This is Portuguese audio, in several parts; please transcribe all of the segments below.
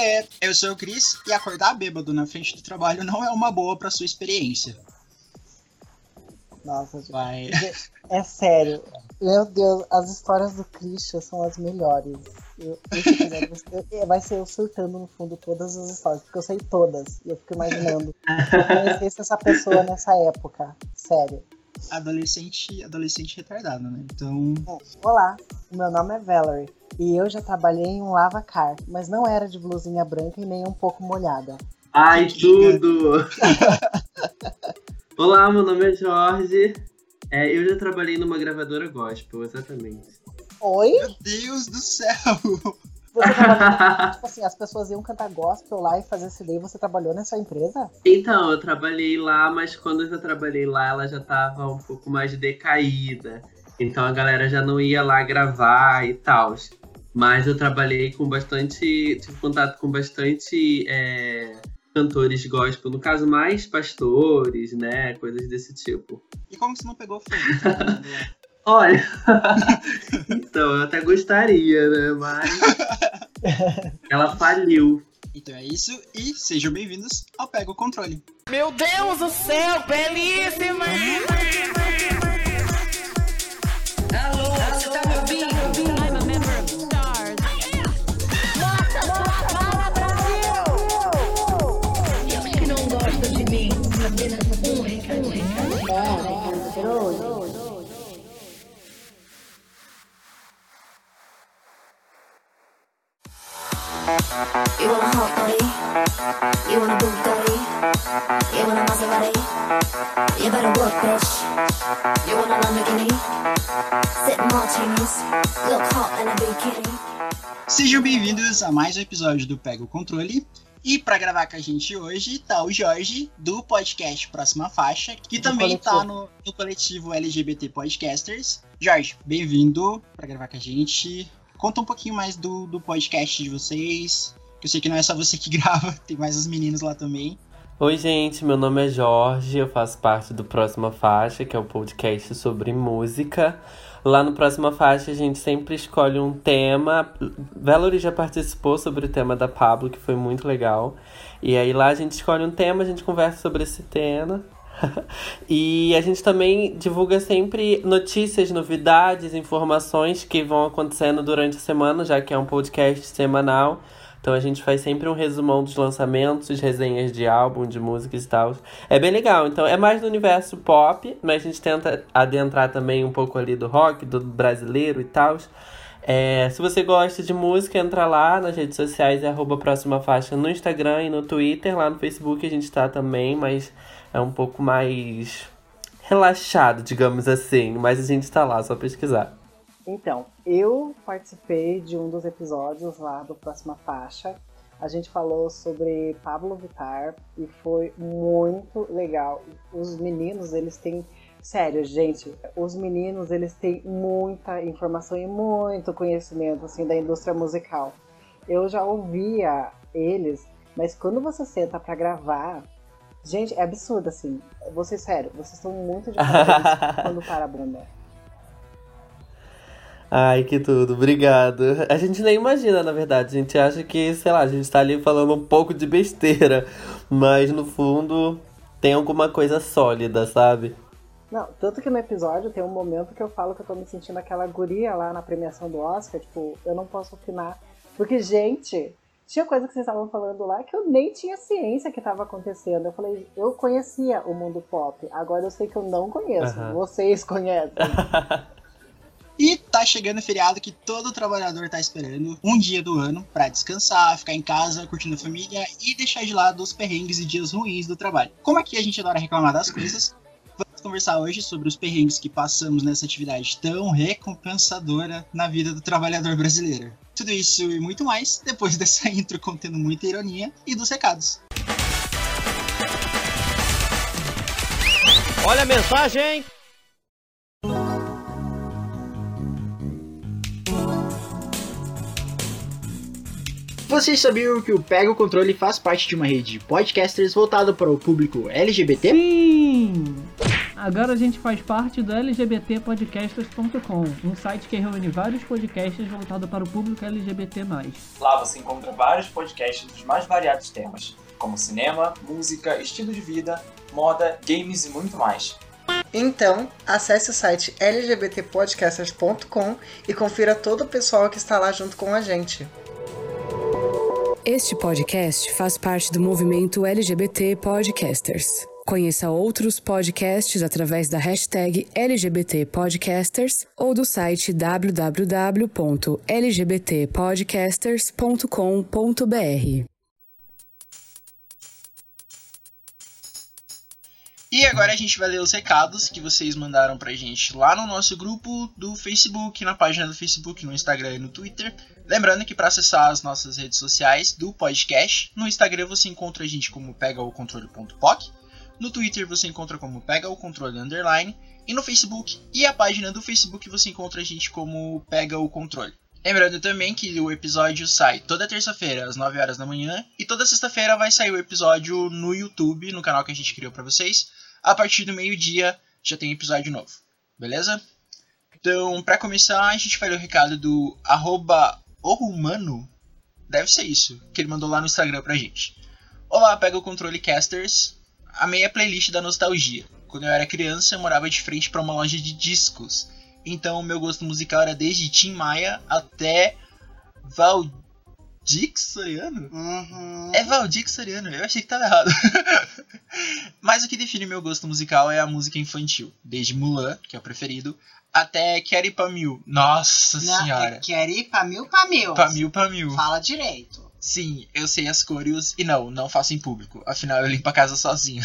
Aê, eu sou o Cris e acordar bêbado na frente do trabalho não é uma boa pra sua experiência. Nossa, Vai. é sério. Meu Deus, as histórias do Christian são as melhores. Eu, eu- vai ser eu surtando no fundo todas as histórias, porque eu sei todas. E eu fico imaginando. Se conhecesse essa pessoa nessa época. Sério. Adolescente, adolescente retardado, né? Então, Olá, o meu nome é Valerie. E eu já trabalhei em um lava-car, mas não era de blusinha branca e nem um pouco molhada. Ai, tudo! Olá, meu nome é Jorge. É, eu já trabalhei numa gravadora gospel, exatamente. Oi? meu Deus do céu! Você trabalhou, tipo assim, as pessoas iam cantar gospel lá e fazer CD e você trabalhou nessa empresa? Então, eu trabalhei lá, mas quando eu já trabalhei lá, ela já tava um pouco mais decaída. Então a galera já não ia lá gravar e tal. Mas eu trabalhei com bastante. Tive contato com bastante é, cantores gospel, no caso, mais pastores, né? Coisas desse tipo. E como que você não pegou fogo? Olha, então eu até gostaria, né? Mas ela faliu. Então é isso e sejam bem-vindos ao Pega o Controle. Meu Deus do céu, belíssima! Alô, você tá me ouvindo? You want a hot body? You want a Bugatti? You want a Maserati? You better work, bitch. You want a Lamborghini? Sip martinis, look hot in a bikini. Sejam bem-vindos a mais um episódio do Pega o Controle. E pra gravar com a gente hoje tá o Jorge, do podcast Próxima Faixa, que Do também coletivo. tá no, no coletivo LGBT Podcasters. Jorge, bem-vindo pra gravar com a gente. Conta um pouquinho mais do, do podcast de vocês. Que eu sei que não é só você que grava, tem mais os meninos lá também. Oi, gente, meu nome é Jorge, eu faço parte do Próxima Faixa, que é o podcast sobre música. Lá no Próxima Faixa a gente sempre escolhe um tema. Valerie já participou sobre o tema da Pablo, que foi muito legal. E aí lá a gente escolhe um tema, a gente conversa sobre esse tema. e a gente também divulga sempre notícias, novidades, informações que vão acontecendo durante a semana, já que é um podcast semanal. Então a gente faz sempre um resumão dos lançamentos, resenhas de álbum, de músicas e tal. É bem legal. Então é mais do universo pop, mas a gente tenta adentrar também um pouco ali do rock, do brasileiro e tal. É, se você gosta de música, entra lá nas redes sociais, é arroba próxima faixa no Instagram e no Twitter. Lá no Facebook a gente tá também, mas é um pouco mais relaxado, digamos assim. Mas a gente tá lá, só pesquisar. Então, eu participei de um dos episódios lá do Próxima Faixa. A gente falou sobre Pablo Vittar e foi muito legal. Os meninos, eles têm. Sério, gente, os meninos, eles têm muita informação e muito conhecimento, assim, da indústria musical. Eu já ouvia eles, mas quando você senta pra gravar, gente, é absurdo, assim. Vocês, sério, vocês estão muito de parabéns quando para a bunda. Ai, que tudo, obrigado. A gente nem imagina, na verdade. A gente acha que, sei lá, a gente tá ali falando um pouco de besteira. Mas no fundo tem alguma coisa sólida, sabe? Não, tanto que no episódio tem um momento que eu falo que eu tô me sentindo aquela guria lá na premiação do Oscar, tipo, eu não posso opinar. Porque, gente, tinha coisa que vocês estavam falando lá que eu nem tinha ciência que estava acontecendo. Eu falei, eu conhecia o mundo pop, agora eu sei que eu não conheço. Aham. Vocês conhecem. E tá chegando o feriado que todo trabalhador tá esperando, um dia do ano, pra descansar, ficar em casa, curtindo a família e deixar de lado os perrengues e dias ruins do trabalho. Como aqui a gente adora reclamar das coisas, vamos conversar hoje sobre os perrengues que passamos nessa atividade tão recompensadora na vida do trabalhador brasileiro. Tudo isso e muito mais depois dessa intro contendo muita ironia e dos recados. Olha a mensagem! Vocês sabiam que o Pega o Controle faz parte de uma rede de podcasters voltado para o público LGBT? Agora a gente faz parte do lgbtpodcasters.com, um site que reúne vários podcasts voltados para o público LGBT+. Lá você encontra vários podcasts dos mais variados temas, como cinema, música, estilo de vida, moda, games e muito mais. Então, acesse o site lgbtpodcasters.com e confira todo o pessoal que está lá junto com a gente. Este podcast faz parte do movimento LGBT Podcasters. Conheça outros podcasts através da hashtag LGBT Podcasters ou do site www.lgbtpodcasters.com.br. E agora a gente vai ler os recados que vocês mandaram pra gente lá no nosso grupo do Facebook, na página do Facebook, no Instagram e no Twitter. Lembrando que para acessar as nossas redes sociais do podcast, no Instagram você encontra a gente como pegaocontrole.poc, no Twitter você encontra como pega o controle underline e no Facebook e a página do Facebook você encontra a gente como pega o controle. Lembrando também que o episódio sai toda terça-feira às 9 horas da manhã e toda sexta-feira vai sair o episódio no YouTube, no canal que a gente criou para vocês. A partir do meio-dia já tem episódio novo, beleza? Então, para começar, a gente vai ler o recado do arroba Orumano. Deve ser isso, que ele mandou lá no Instagram pra gente. Olá, pega o controle casters. Amei a playlist da nostalgia. Quando eu era criança, eu morava de frente para uma loja de discos. Então, o meu gosto musical era desde Tim Maia até Valdir Soriano. Uhum. É Valdir Soriano, eu achei que tava errado. Mas o que define meu gosto musical é a música infantil. Desde Mulan, que é o preferido, até Kerry Pamil. Nossa Não, senhora. é quer ir pra mil, pra mil. Pamil, Pamil. Fala direito. Sim, eu sei as cores e não, não faço em público. Afinal, eu limpo a casa sozinho.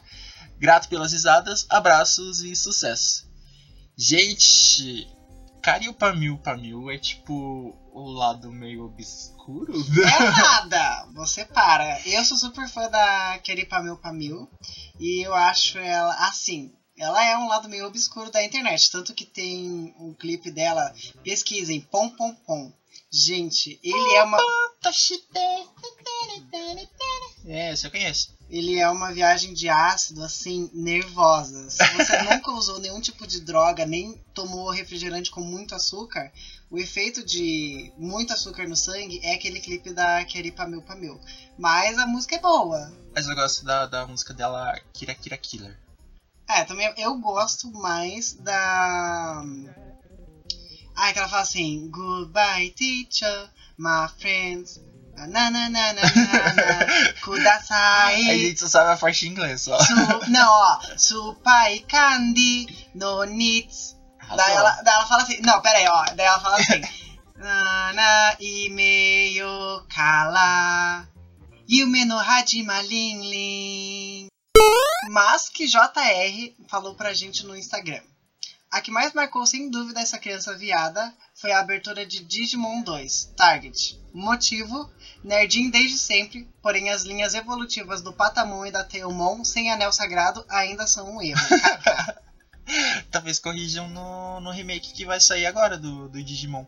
Grato pelas risadas, abraços e sucesso. Gente, Caril Pamil Pamil é tipo o lado meio obscuro? É nada, você para. Eu sou super fã da Kerry Pamil Pamil e eu acho ela assim. Ela é um lado meio obscuro da internet, tanto que tem um clipe dela, pesquisem, Pom Pom Pom. Gente, ele é uma. É, eu conheço. Ele é uma viagem de ácido, assim, nervosa. Se você nunca usou nenhum tipo de droga, nem tomou refrigerante com muito açúcar, o efeito de muito açúcar no sangue é aquele clipe da Kerry Pamil Pamil. Mas a música é boa. Mas eu gosto da, da música dela, Kira Kira Killer. É, também eu gosto mais da. Ah, que ela fala assim: Goodbye, teacher, my friends. Na na na na na na Kudasai. A gente só sabe a parte em inglês só. Su, não, ó. Supai candy no needs. Daí ela, daí ela fala assim. Não, pera aí, ó. Daí ela fala assim. Nana imeyo kala. Yume no hajima lin lin. Mas que JR falou pra gente no Instagram. A que mais marcou sem dúvida essa criança viada foi a abertura de Digimon 2, Target. Motivo, nerdinho desde sempre, porém as linhas evolutivas do Patamon e da Teomon sem anel sagrado ainda são um erro. Talvez corrijam no, no remake que vai sair agora do, do Digimon.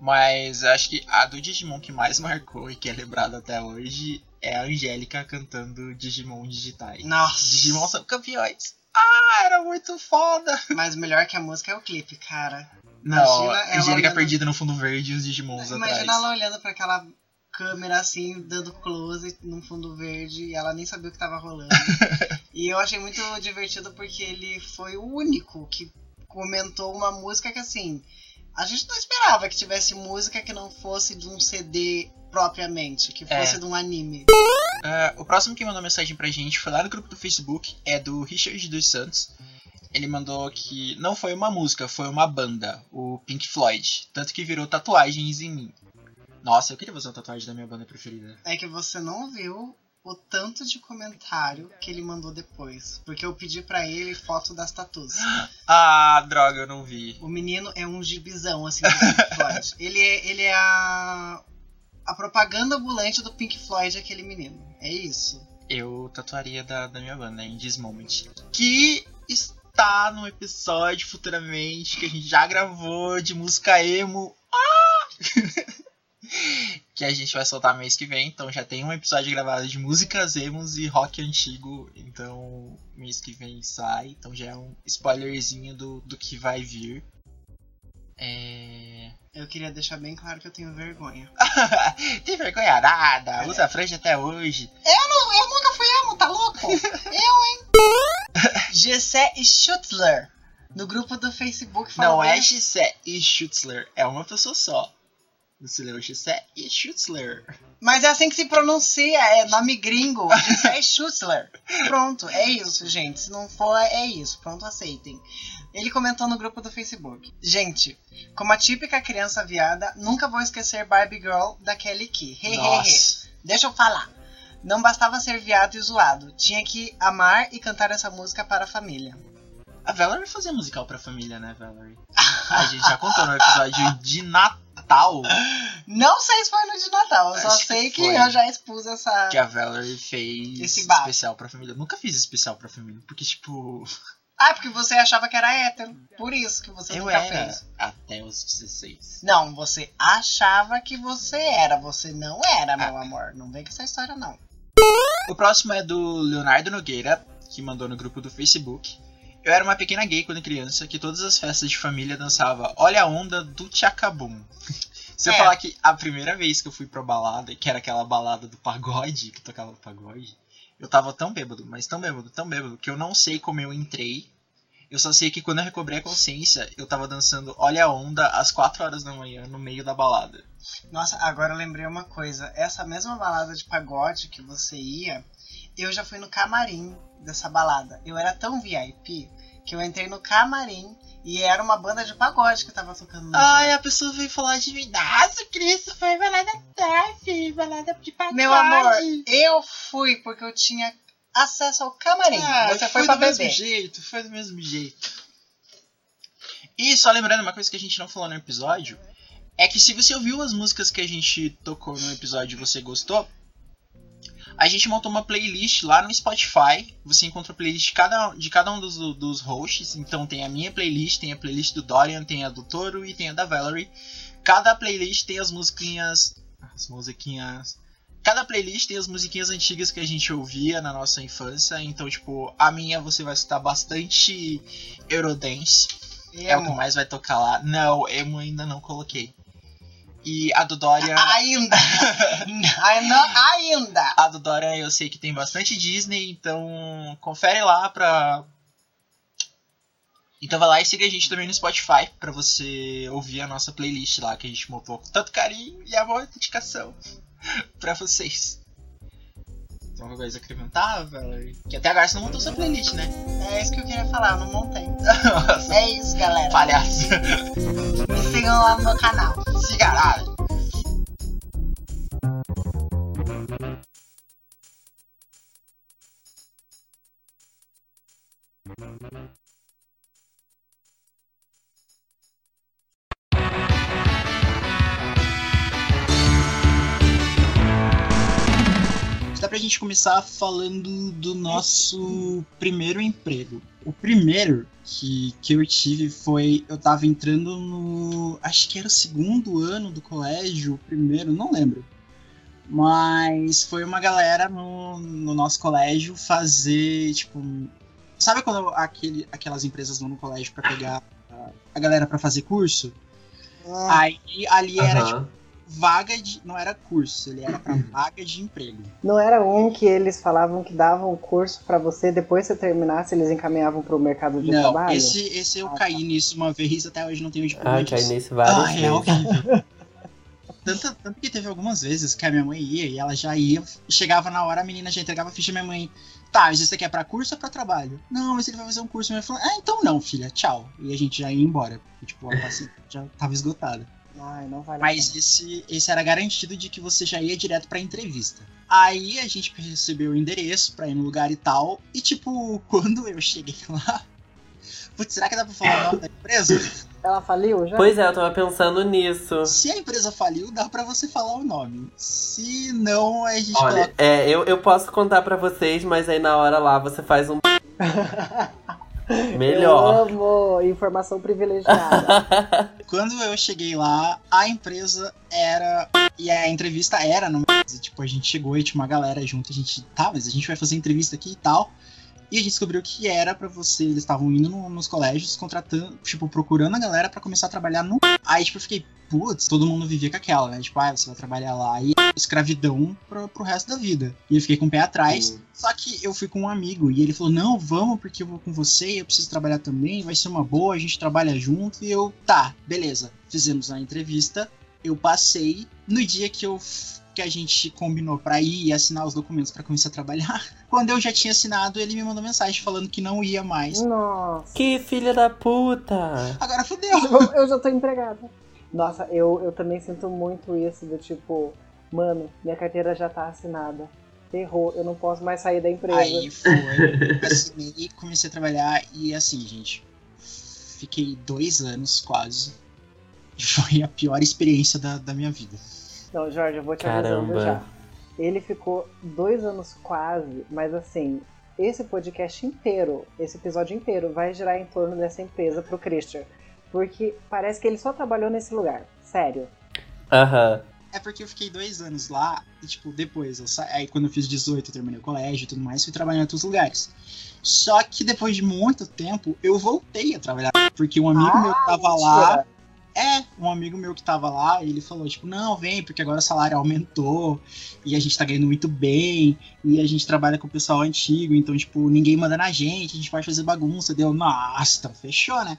Mas acho que a do Digimon que mais marcou e que é lembrada até hoje é a Angélica cantando Digimon digitais. Nossa. Digimon são campeões. Ah, era muito foda. Mas melhor que a música é o clipe, cara. Não, Imagina a Angélica olhando- perdida no fundo verde e os Digimons Imagina atrás. ela olhando pra aquela câmera assim, dando close num fundo verde e ela nem sabia o que tava rolando. e eu achei muito divertido porque ele foi o único que comentou uma música que assim. A gente não esperava que tivesse música que não fosse de um CD propriamente, que É. fosse de um anime. Ah, o próximo que mandou mensagem pra gente foi lá no grupo do Facebook, é do Richard dos Santos. Ele mandou que não foi uma música, foi uma banda, o Pink Floyd. Tanto que virou tatuagens em mim. Nossa, eu queria fazer uma tatuagem da minha banda preferida. É que você não viu o tanto de comentário que ele mandou depois. Porque eu pedi pra ele foto das tatus. Ah, droga, eu não vi. O menino é um gibizão, assim, do Pink Floyd. ele é, ele é a, a propaganda ambulante do Pink Floyd, aquele menino. É isso. Eu tatuaria da, da minha banda, em This Moment. Que está no episódio futuramente que a gente já gravou de música emo. Ah! que a gente vai soltar mês que vem. Então já tem um episódio gravado de músicas emos e rock antigo. Então mês que vem sai. Então já é um spoilerzinho do, do que vai vir. É... Eu queria deixar bem claro que eu tenho vergonha. Tem vergonha nada, usa franja até hoje. Eu, não, eu nunca fui emo, tá louco? eu, hein? Gessé Schutzler. No grupo do Facebook Não é Gissé e Schutzler, é uma pessoa só. Leu Gissé e Schutzler. Mas é assim que se pronuncia, é nome gringo. Gessé Schutzler. Pronto, é isso, gente. Se não for, é isso. Pronto, aceitem. Ele comentou no grupo do Facebook. Gente, como a típica criança viada, nunca vou esquecer Barbie Girl da Kelly Key. He, he, he. Deixa eu falar. Não bastava ser viado e zoado. Tinha que amar e cantar essa música para a família. A Valerie fazia musical pra família, né, Valerie? A gente já contou no episódio de Natal Não sei se foi no de Natal, eu só Acho que sei que, foi. eu já expus essa. que a Valerie fez Esse especial pra família. Eu nunca fiz especial pra família, porque, tipo, Ah, porque você achava que era hétero. Por isso que você eu nunca era fez. até os 16. Não, você achava que você era. Você não era, meu amor. Não vem com essa história, não. O próximo é do Leonardo Nogueira, que mandou no grupo do Facebook. Eu era uma pequena gay quando criança, que todas as festas de família dançava Olha a onda do Tchacabum. Se eu É. falar que a primeira vez que eu fui pra balada, que era aquela balada do pagode, que tocava pagode, eu tava tão bêbado, mas tão bêbado, tão bêbado, que eu não sei como eu entrei. Eu só sei que quando eu recobrei a consciência, eu tava dançando Olha a Onda às 4 horas da manhã, no meio da balada. Nossa, agora eu lembrei uma coisa. Essa mesma balada de pagode que você ia, eu já fui no camarim dessa balada. Eu era tão VIP que eu entrei no camarim e era uma banda de pagode que tava tocando Ai, a pessoa veio falar de mim. Nossa, Cristo, foi balada tarde, balada de pagode. Meu amor, eu fui porque eu tinha acesso ao camarim. Ah, você foi, do pra mesmo beber. jeito, foi do mesmo jeito. E só lembrando uma coisa que a gente não falou no episódio, é que se você ouviu as músicas que a gente tocou no episódio e você gostou, a gente montou uma playlist lá no Spotify. Você encontra a playlist de cada, de cada um dos, dos hosts. Então tem a minha playlist, tem a playlist do Dorian, tem a do Toro e tem a da Valerie. Cada playlist tem as musiquinhas. As musiquinhas. Cada playlist tem as musiquinhas antigas que a gente ouvia na nossa infância. Então, tipo, a minha você vai escutar bastante Eurodance. É o que Emo. mais vai tocar lá. Não, emo ainda não coloquei. E a do Dorian. Ainda! Ainda! A do Dorian eu sei que tem bastante Disney, então confere lá pra. Então vai lá e siga a gente também no Spotify pra você ouvir a nossa playlist lá que a gente montou com tanto carinho e amor e dedicação pra vocês. Tem alguma coisa a acrescentar, velho? Que até agora você não montou sua playlist, né? É isso que eu queria falar, eu não montei. Nossa, É isso, galera. palhaço. Me sigam lá no meu canal. Siga lá. Dá pra gente começar falando do nosso primeiro emprego. O primeiro que, que eu tive foi. Eu tava entrando no. Acho que era o segundo ano do colégio, o primeiro, não lembro. Mas foi uma galera no, no nosso colégio fazer, tipo. Sabe quando aquele, aquelas empresas vão no colégio pra pegar a, a galera pra fazer curso? Aí ali era, Aham. tipo, vaga de. Não era curso, ele era pra vaga de emprego. Não era um que eles falavam que davam um curso pra você, depois que você terminasse, eles encaminhavam pro mercado de Não, trabalho? esse, esse eu caí nisso uma vez, até hoje não tenho diploma Ah, disso. nisso várias Ah, é vezes. horrível. Tanto, tanto que teve algumas vezes que a minha mãe ia e ela já ia, chegava na hora, a menina já entregava a ficha minha mãe. Tá, mas isso aqui é pra curso ou pra trabalho? Não, mas ele vai fazer um curso. Minha mãe falou, ah, então não, filha, tchau. E a gente já ia embora. Porque, tipo, a paciente já tava esgotada. Ai, não vale Mas esse, esse era garantido de que você já ia direto pra entrevista. Aí a gente recebeu o endereço pra ir no lugar e tal. E tipo, quando eu cheguei lá. Putz, será que dá pra falar o nome da empresa? Ela faliu já? Pois é, eu tava pensando nisso. Se a empresa faliu, dá pra você falar o nome. Se não, a gente Olha, coloca. É, eu, eu posso contar pra vocês, mas aí na hora lá você faz um. Melhor. Eu amo informação privilegiada. Quando eu cheguei lá, a empresa era. E a entrevista era no Tipo, a gente chegou e tinha uma galera junto. A gente, tá, mas a gente vai fazer entrevista aqui e tal. E a gente descobriu que era pra você. Eles estavam indo no- nos colégios, contratando, tipo, procurando a galera pra começar a trabalhar no. Aí, tipo, eu fiquei, putz, todo mundo vivia com aquela, né? Tipo, ah, você vai trabalhar lá e escravidão pro, pro resto da vida. E eu fiquei com o pé atrás. Só que eu fui com um amigo e ele falou: Não, vamos, porque eu vou com você, eu preciso trabalhar também, vai ser uma boa, a gente trabalha junto. E eu, tá, beleza. Fizemos a entrevista, eu passei. No dia que eu que a gente combinou pra ir e assinar os documentos pra começar a trabalhar, quando eu já tinha assinado, ele me mandou mensagem falando que não ia mais. Nossa. Que filha da puta! Agora fudeu. Eu, já tô empregada. Nossa, eu, eu também sinto muito isso do tipo, mano, minha carteira já tá assinada. Ferrou, eu não posso mais sair da empresa. Aí foi, assinei e comecei a trabalhar e assim, gente, fiquei dois anos quase. E foi a pior experiência da, da minha vida. Não, Jorge, eu vou te Caramba. avisando já. Ele ficou dois anos quase, mas assim, esse podcast inteiro, esse episódio inteiro, vai girar em torno dessa empresa pro Christian. Porque parece que ele só trabalhou nesse lugar. Sério. Aham. É porque eu fiquei dois anos lá e, tipo, depois, eu sa... aí quando eu fiz 18, eu terminei o colégio e tudo mais, fui trabalhar em outros lugares. Só que depois de muito tempo, eu voltei a trabalhar. Porque um amigo Ah, meu tava mentira. lá. É, um amigo meu que tava lá, ele falou, tipo, não, vem, porque agora o salário aumentou e a gente tá ganhando muito bem, e a gente trabalha com o pessoal antigo, então, tipo, ninguém manda na gente, a gente pode fazer bagunça. Deu, nossa, então fechou, né?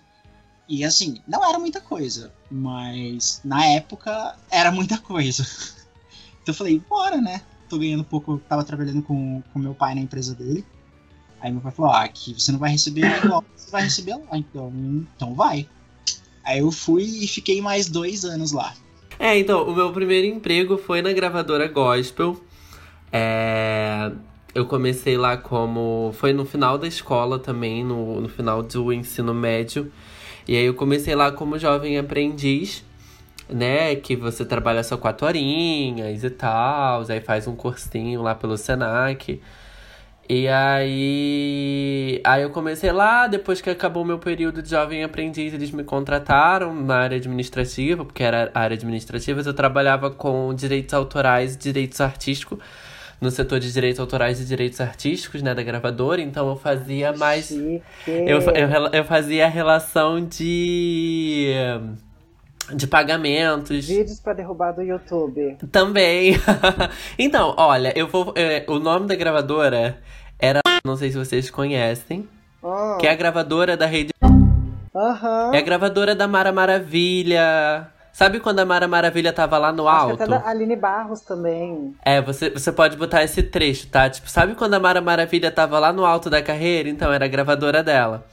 E assim, não era muita coisa, mas na época era muita coisa. Então eu falei, bora, né? Tô ganhando pouco, tava trabalhando com, com meu pai na empresa dele. Aí meu pai falou, ah, aqui você não vai receber igual você vai receber lá, então, então vai. Aí eu fui e fiquei mais dois anos lá. É, então, o meu primeiro emprego foi na gravadora Gospel. É, Eu comecei lá como. Foi no final da escola também, no, no final do ensino médio. E aí eu comecei lá como jovem aprendiz, né? Que você trabalha só quatro horinhas e tal. Aí faz um cursinho lá pelo Senac. E aí. Aí eu comecei lá, depois que acabou o meu período de jovem aprendiz, eles me contrataram na área administrativa, porque era área administrativa, eu trabalhava com direitos autorais e direitos artísticos, no setor de direitos autorais e direitos artísticos, né, da gravadora, então eu fazia mais. Chique. Eu, eu, eu fazia a relação de. De pagamentos. Vídeos pra derrubar do YouTube. Também. então, olha, eu vou. é, o nome da gravadora era. Não sei se vocês conhecem. Ah. Que é a gravadora da rede. Aham. É a gravadora da Mara Maravilha. Sabe quando a Mara Maravilha tava lá no Acho que alto? até da Aline Barros também. É, você, você pode botar esse trecho, tá? Tipo, sabe quando a Mara Maravilha tava lá no alto da carreira? Então, era a gravadora dela.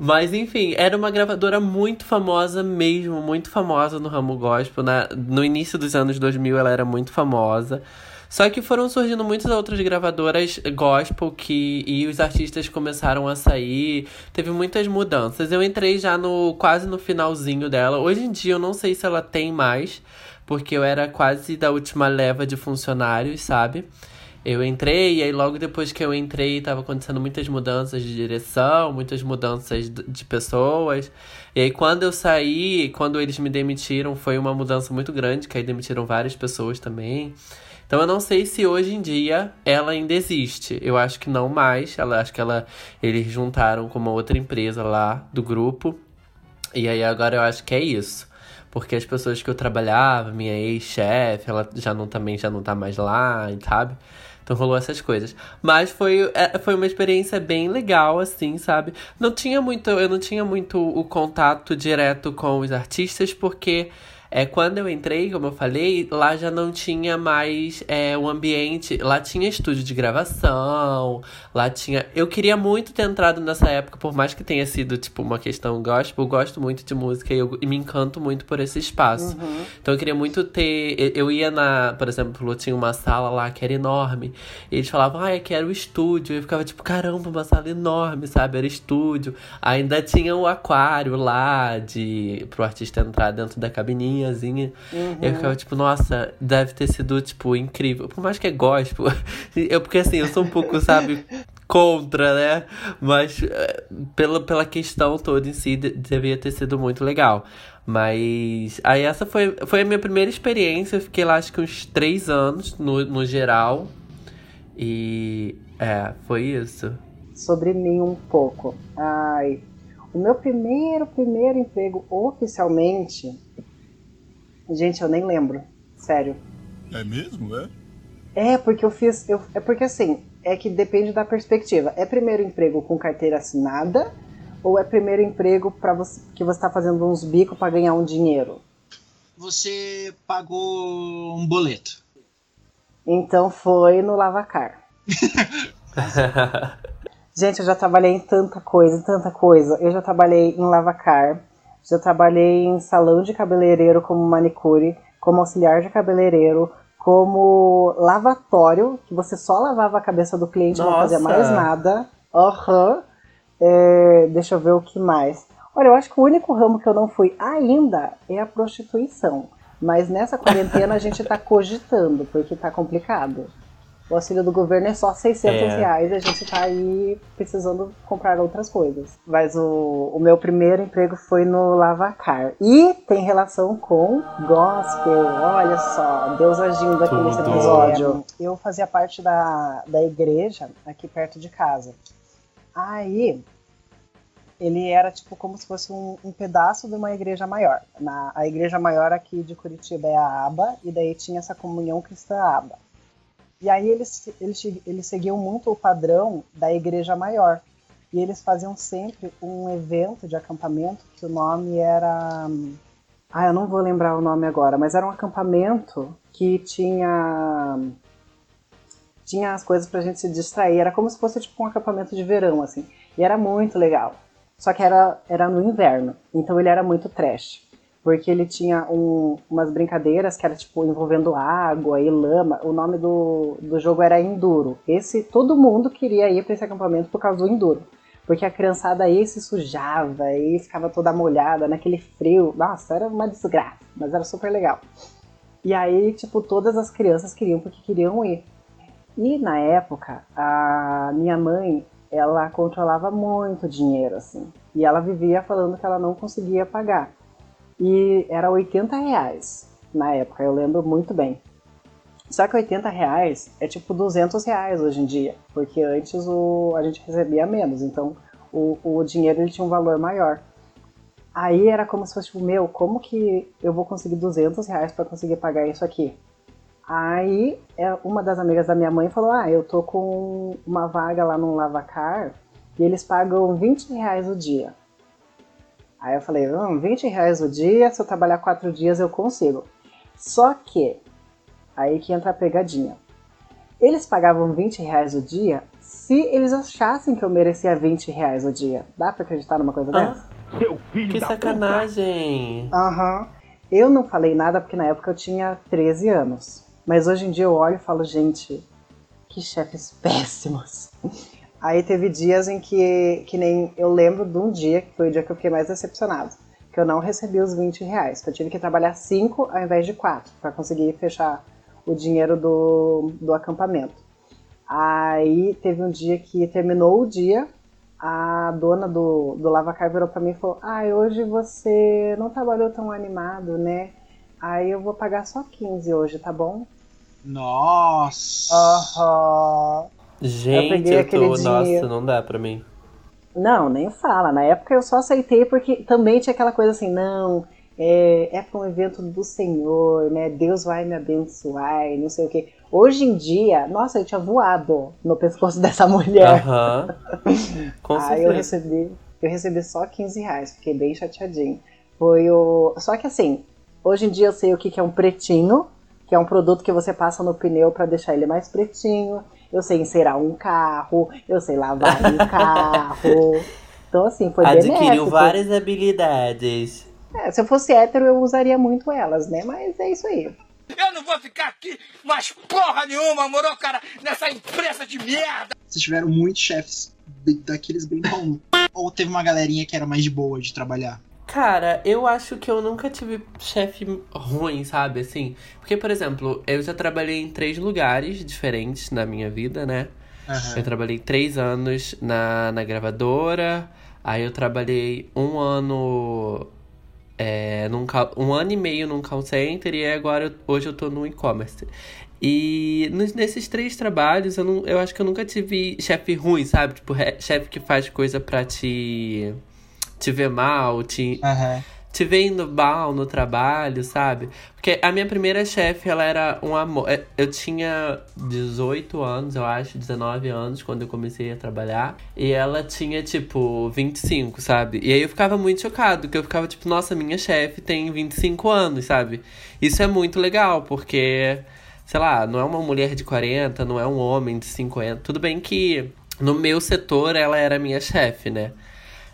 Mas, enfim, era uma gravadora muito famosa mesmo, muito famosa no ramo gospel. Na, no início dos anos 2000, ela era muito famosa. Só que foram surgindo muitas outras gravadoras gospel que e os artistas começaram a sair. Teve muitas mudanças. Eu entrei já no quase no finalzinho dela. Hoje em dia eu não sei se ela tem mais, porque eu era quase da última leva de funcionários, sabe? Eu entrei e aí logo depois que eu entrei tava acontecendo muitas mudanças de direção, muitas mudanças de pessoas. E aí quando eu saí, quando eles me demitiram, foi uma mudança muito grande, que aí demitiram várias pessoas também. Então eu não sei se hoje em dia ela ainda existe. Eu acho que não mais. Ela acho que ela eles juntaram com uma outra empresa lá do grupo. E aí agora eu acho que é isso. Porque as pessoas que eu trabalhava, minha ex-chefe, ela já não também já não tá mais lá, sabe? Então rolou essas coisas. Mas foi, é, foi uma experiência bem legal, assim, sabe? Não tinha muito, eu não tinha muito o contato direto com os artistas, porque é, quando eu entrei, como eu falei, lá já não tinha mais é, um ambiente. Lá tinha estúdio de gravação, lá tinha. Eu queria muito ter entrado nessa época, por mais que tenha sido, tipo, uma questão gospel, eu gosto muito de música e eu e me encanto muito por esse espaço. Uhum. Então eu queria muito ter. eu- ia na. Por exemplo, tinha uma sala lá que era enorme. E eles falavam, ah, eu quero o estúdio. E eu ficava tipo, caramba, uma sala enorme, sabe? Era estúdio. Ainda tinha o aquário lá de pro artista entrar dentro da cabininhazinha. Uhum. Eu ficava tipo, nossa, deve ter sido, tipo, incrível. Por mais que é gospel. Eu, porque assim, eu sou um pouco, sabe, contra, né? Mas é, pela, pela questão toda em si, de- devia ter sido muito legal. Mas aí essa foi, foi a minha primeira experiência. Eu fiquei lá acho que uns três anos no, no geral. E é, foi isso. Sobre mim um pouco. Ai, o meu primeiro, primeiro emprego oficialmente. Gente, eu nem lembro. Sério. É mesmo, é? É, porque eu fiz. Eu, é porque assim, é que depende da perspectiva. É primeiro emprego com carteira assinada ou é primeiro emprego para você que você tá fazendo uns bicos para ganhar um dinheiro? Você pagou um boleto. Então foi no Lavacar. Gente, eu já trabalhei em tanta coisa, em tanta coisa. Eu já trabalhei em lavacar, já trabalhei em salão de cabeleireiro como manicure, como auxiliar de cabeleireiro, como lavatório, que você só lavava a cabeça do cliente, não fazia Nossa. mais nada. Aham. É, deixa eu ver o que mais. Olha, eu acho que o único ramo que eu não fui ainda é a prostituição. Mas nessa quarentena a gente tá cogitando, porque tá complicado. O auxílio do governo é só 600 É. reais e a gente tá aí precisando comprar outras coisas. Mas o, o meu primeiro emprego foi no Lavacar. E tem relação com gospel. Olha só, Deus agindo aqui nesse Tudo. episódio. Eu fazia parte da, da igreja aqui perto de casa. Aí ele era tipo como se fosse um, um pedaço de uma igreja maior. Na, a igreja maior aqui de Curitiba é a ABA, e daí tinha essa comunhão cristã ABA. E aí eles, eles, eles seguiam muito o padrão da igreja maior. E eles faziam sempre um evento de acampamento que o nome era. Ah, eu não vou lembrar o nome agora, mas era um acampamento que tinha. Tinha as coisas pra gente se distrair. Era como se fosse tipo um acampamento de verão, assim. E era muito legal. Só que era, era no inverno. Então ele era muito trash. Porque ele tinha um- umas brincadeiras que era tipo envolvendo água e lama. O nome do, do jogo era Enduro. Esse todo mundo queria ir para esse acampamento por causa do Enduro. Porque a criançada aí se sujava e ficava toda molhada naquele frio. Nossa, era uma desgraça, mas era super legal. E aí, tipo, todas as crianças queriam porque queriam ir. E na época, a minha mãe, ela controlava muito dinheiro, assim. E ela vivia falando que ela não conseguia pagar. E era 80 reais na época, eu lembro muito bem. Só que 80 reais é tipo 200 reais hoje em dia, porque antes o, a gente recebia menos, então o, o dinheiro ele tinha um valor maior. Aí era como se fosse tipo, meu, como que eu vou conseguir 200 reais para conseguir pagar isso aqui? Aí é, uma das amigas da minha mãe falou, ah, eu tô com uma vaga lá no Lavacar e eles pagam 20 reais o dia. Aí eu falei, hum, 20 reais o dia, se eu trabalhar quatro dias eu consigo. Só que, aí que entra a pegadinha. Eles pagavam 20 reais o dia se eles achassem que eu merecia 20 reais o dia. Dá pra acreditar numa coisa dessa? Seu filho que sacanagem! Aham. Eu não falei nada porque na época eu tinha 13 anos. Mas hoje em dia eu olho e falo, gente, que chefes péssimos. Aí teve dias em que, que nem eu lembro de um dia, que foi o dia que eu fiquei mais decepcionado, que eu não recebi os 20 reais, que eu tive que trabalhar 5 ao invés de 4 para conseguir fechar o dinheiro do, do acampamento. Aí teve um dia que terminou o dia, a dona do, do Lavacar virou pra mim e falou: Ah, hoje você não trabalhou tão animado, né? Aí eu vou pagar só 15 hoje, tá bom? Nossa! Aham. Gente, eu, aquele tô. dinheiro. Nossa, não dá pra mim. Não, nem fala. Na época eu só aceitei porque também tinha aquela coisa assim, não, é, é para um evento do Senhor, né? Deus vai me abençoar e não sei o quê. Hoje em dia, nossa, eu tinha voado no pescoço dessa mulher. Aham. Com Aí eu certeza. recebi, eu recebi só 15 reais, fiquei bem chateadinho. Foi o. Só que assim, hoje em dia eu sei o que que é um pretinho, que é um produto que você passa no pneu para deixar ele mais pretinho. Eu sei encerar um carro, eu sei lavar um carro. Então, assim, foi Adquiriu benéfico. várias habilidades. É, se eu fosse hétero, eu usaria muito elas, né? Mas é isso aí. Eu não vou ficar aqui mais porra nenhuma, moro, cara, nessa empresa de merda. Vocês tiveram muitos chefes daqueles bem bons. Ou teve uma galerinha que era mais de boa de trabalhar? Cara, eu acho que eu nunca tive chefe ruim, sabe? Assim. Porque, por exemplo, eu já trabalhei em três lugares diferentes na minha vida, né? Eu trabalhei três anos na, na gravadora, aí eu trabalhei um ano. é, num, um ano e meio num call center e agora eu- hoje eu tô no e-commerce. E nos- nesses três trabalhos, eu, não, eu acho que eu nunca tive chefe ruim, sabe? Tipo, chefe que faz coisa pra te, te ver mal, te, te ver indo mal no trabalho, sabe? Porque a minha primeira chefe, ela era um amor. É, Eu tinha 18 anos, eu acho, 19 anos, quando eu comecei a trabalhar. E ela tinha, tipo, 25, sabe? E aí eu ficava muito chocado, que eu ficava, tipo, nossa, minha chefe tem 25 anos, sabe? Isso é muito legal, porque, sei lá, não é uma mulher de 40, não é um homem de 50. Tudo bem que no meu setor ela era minha chefe, né?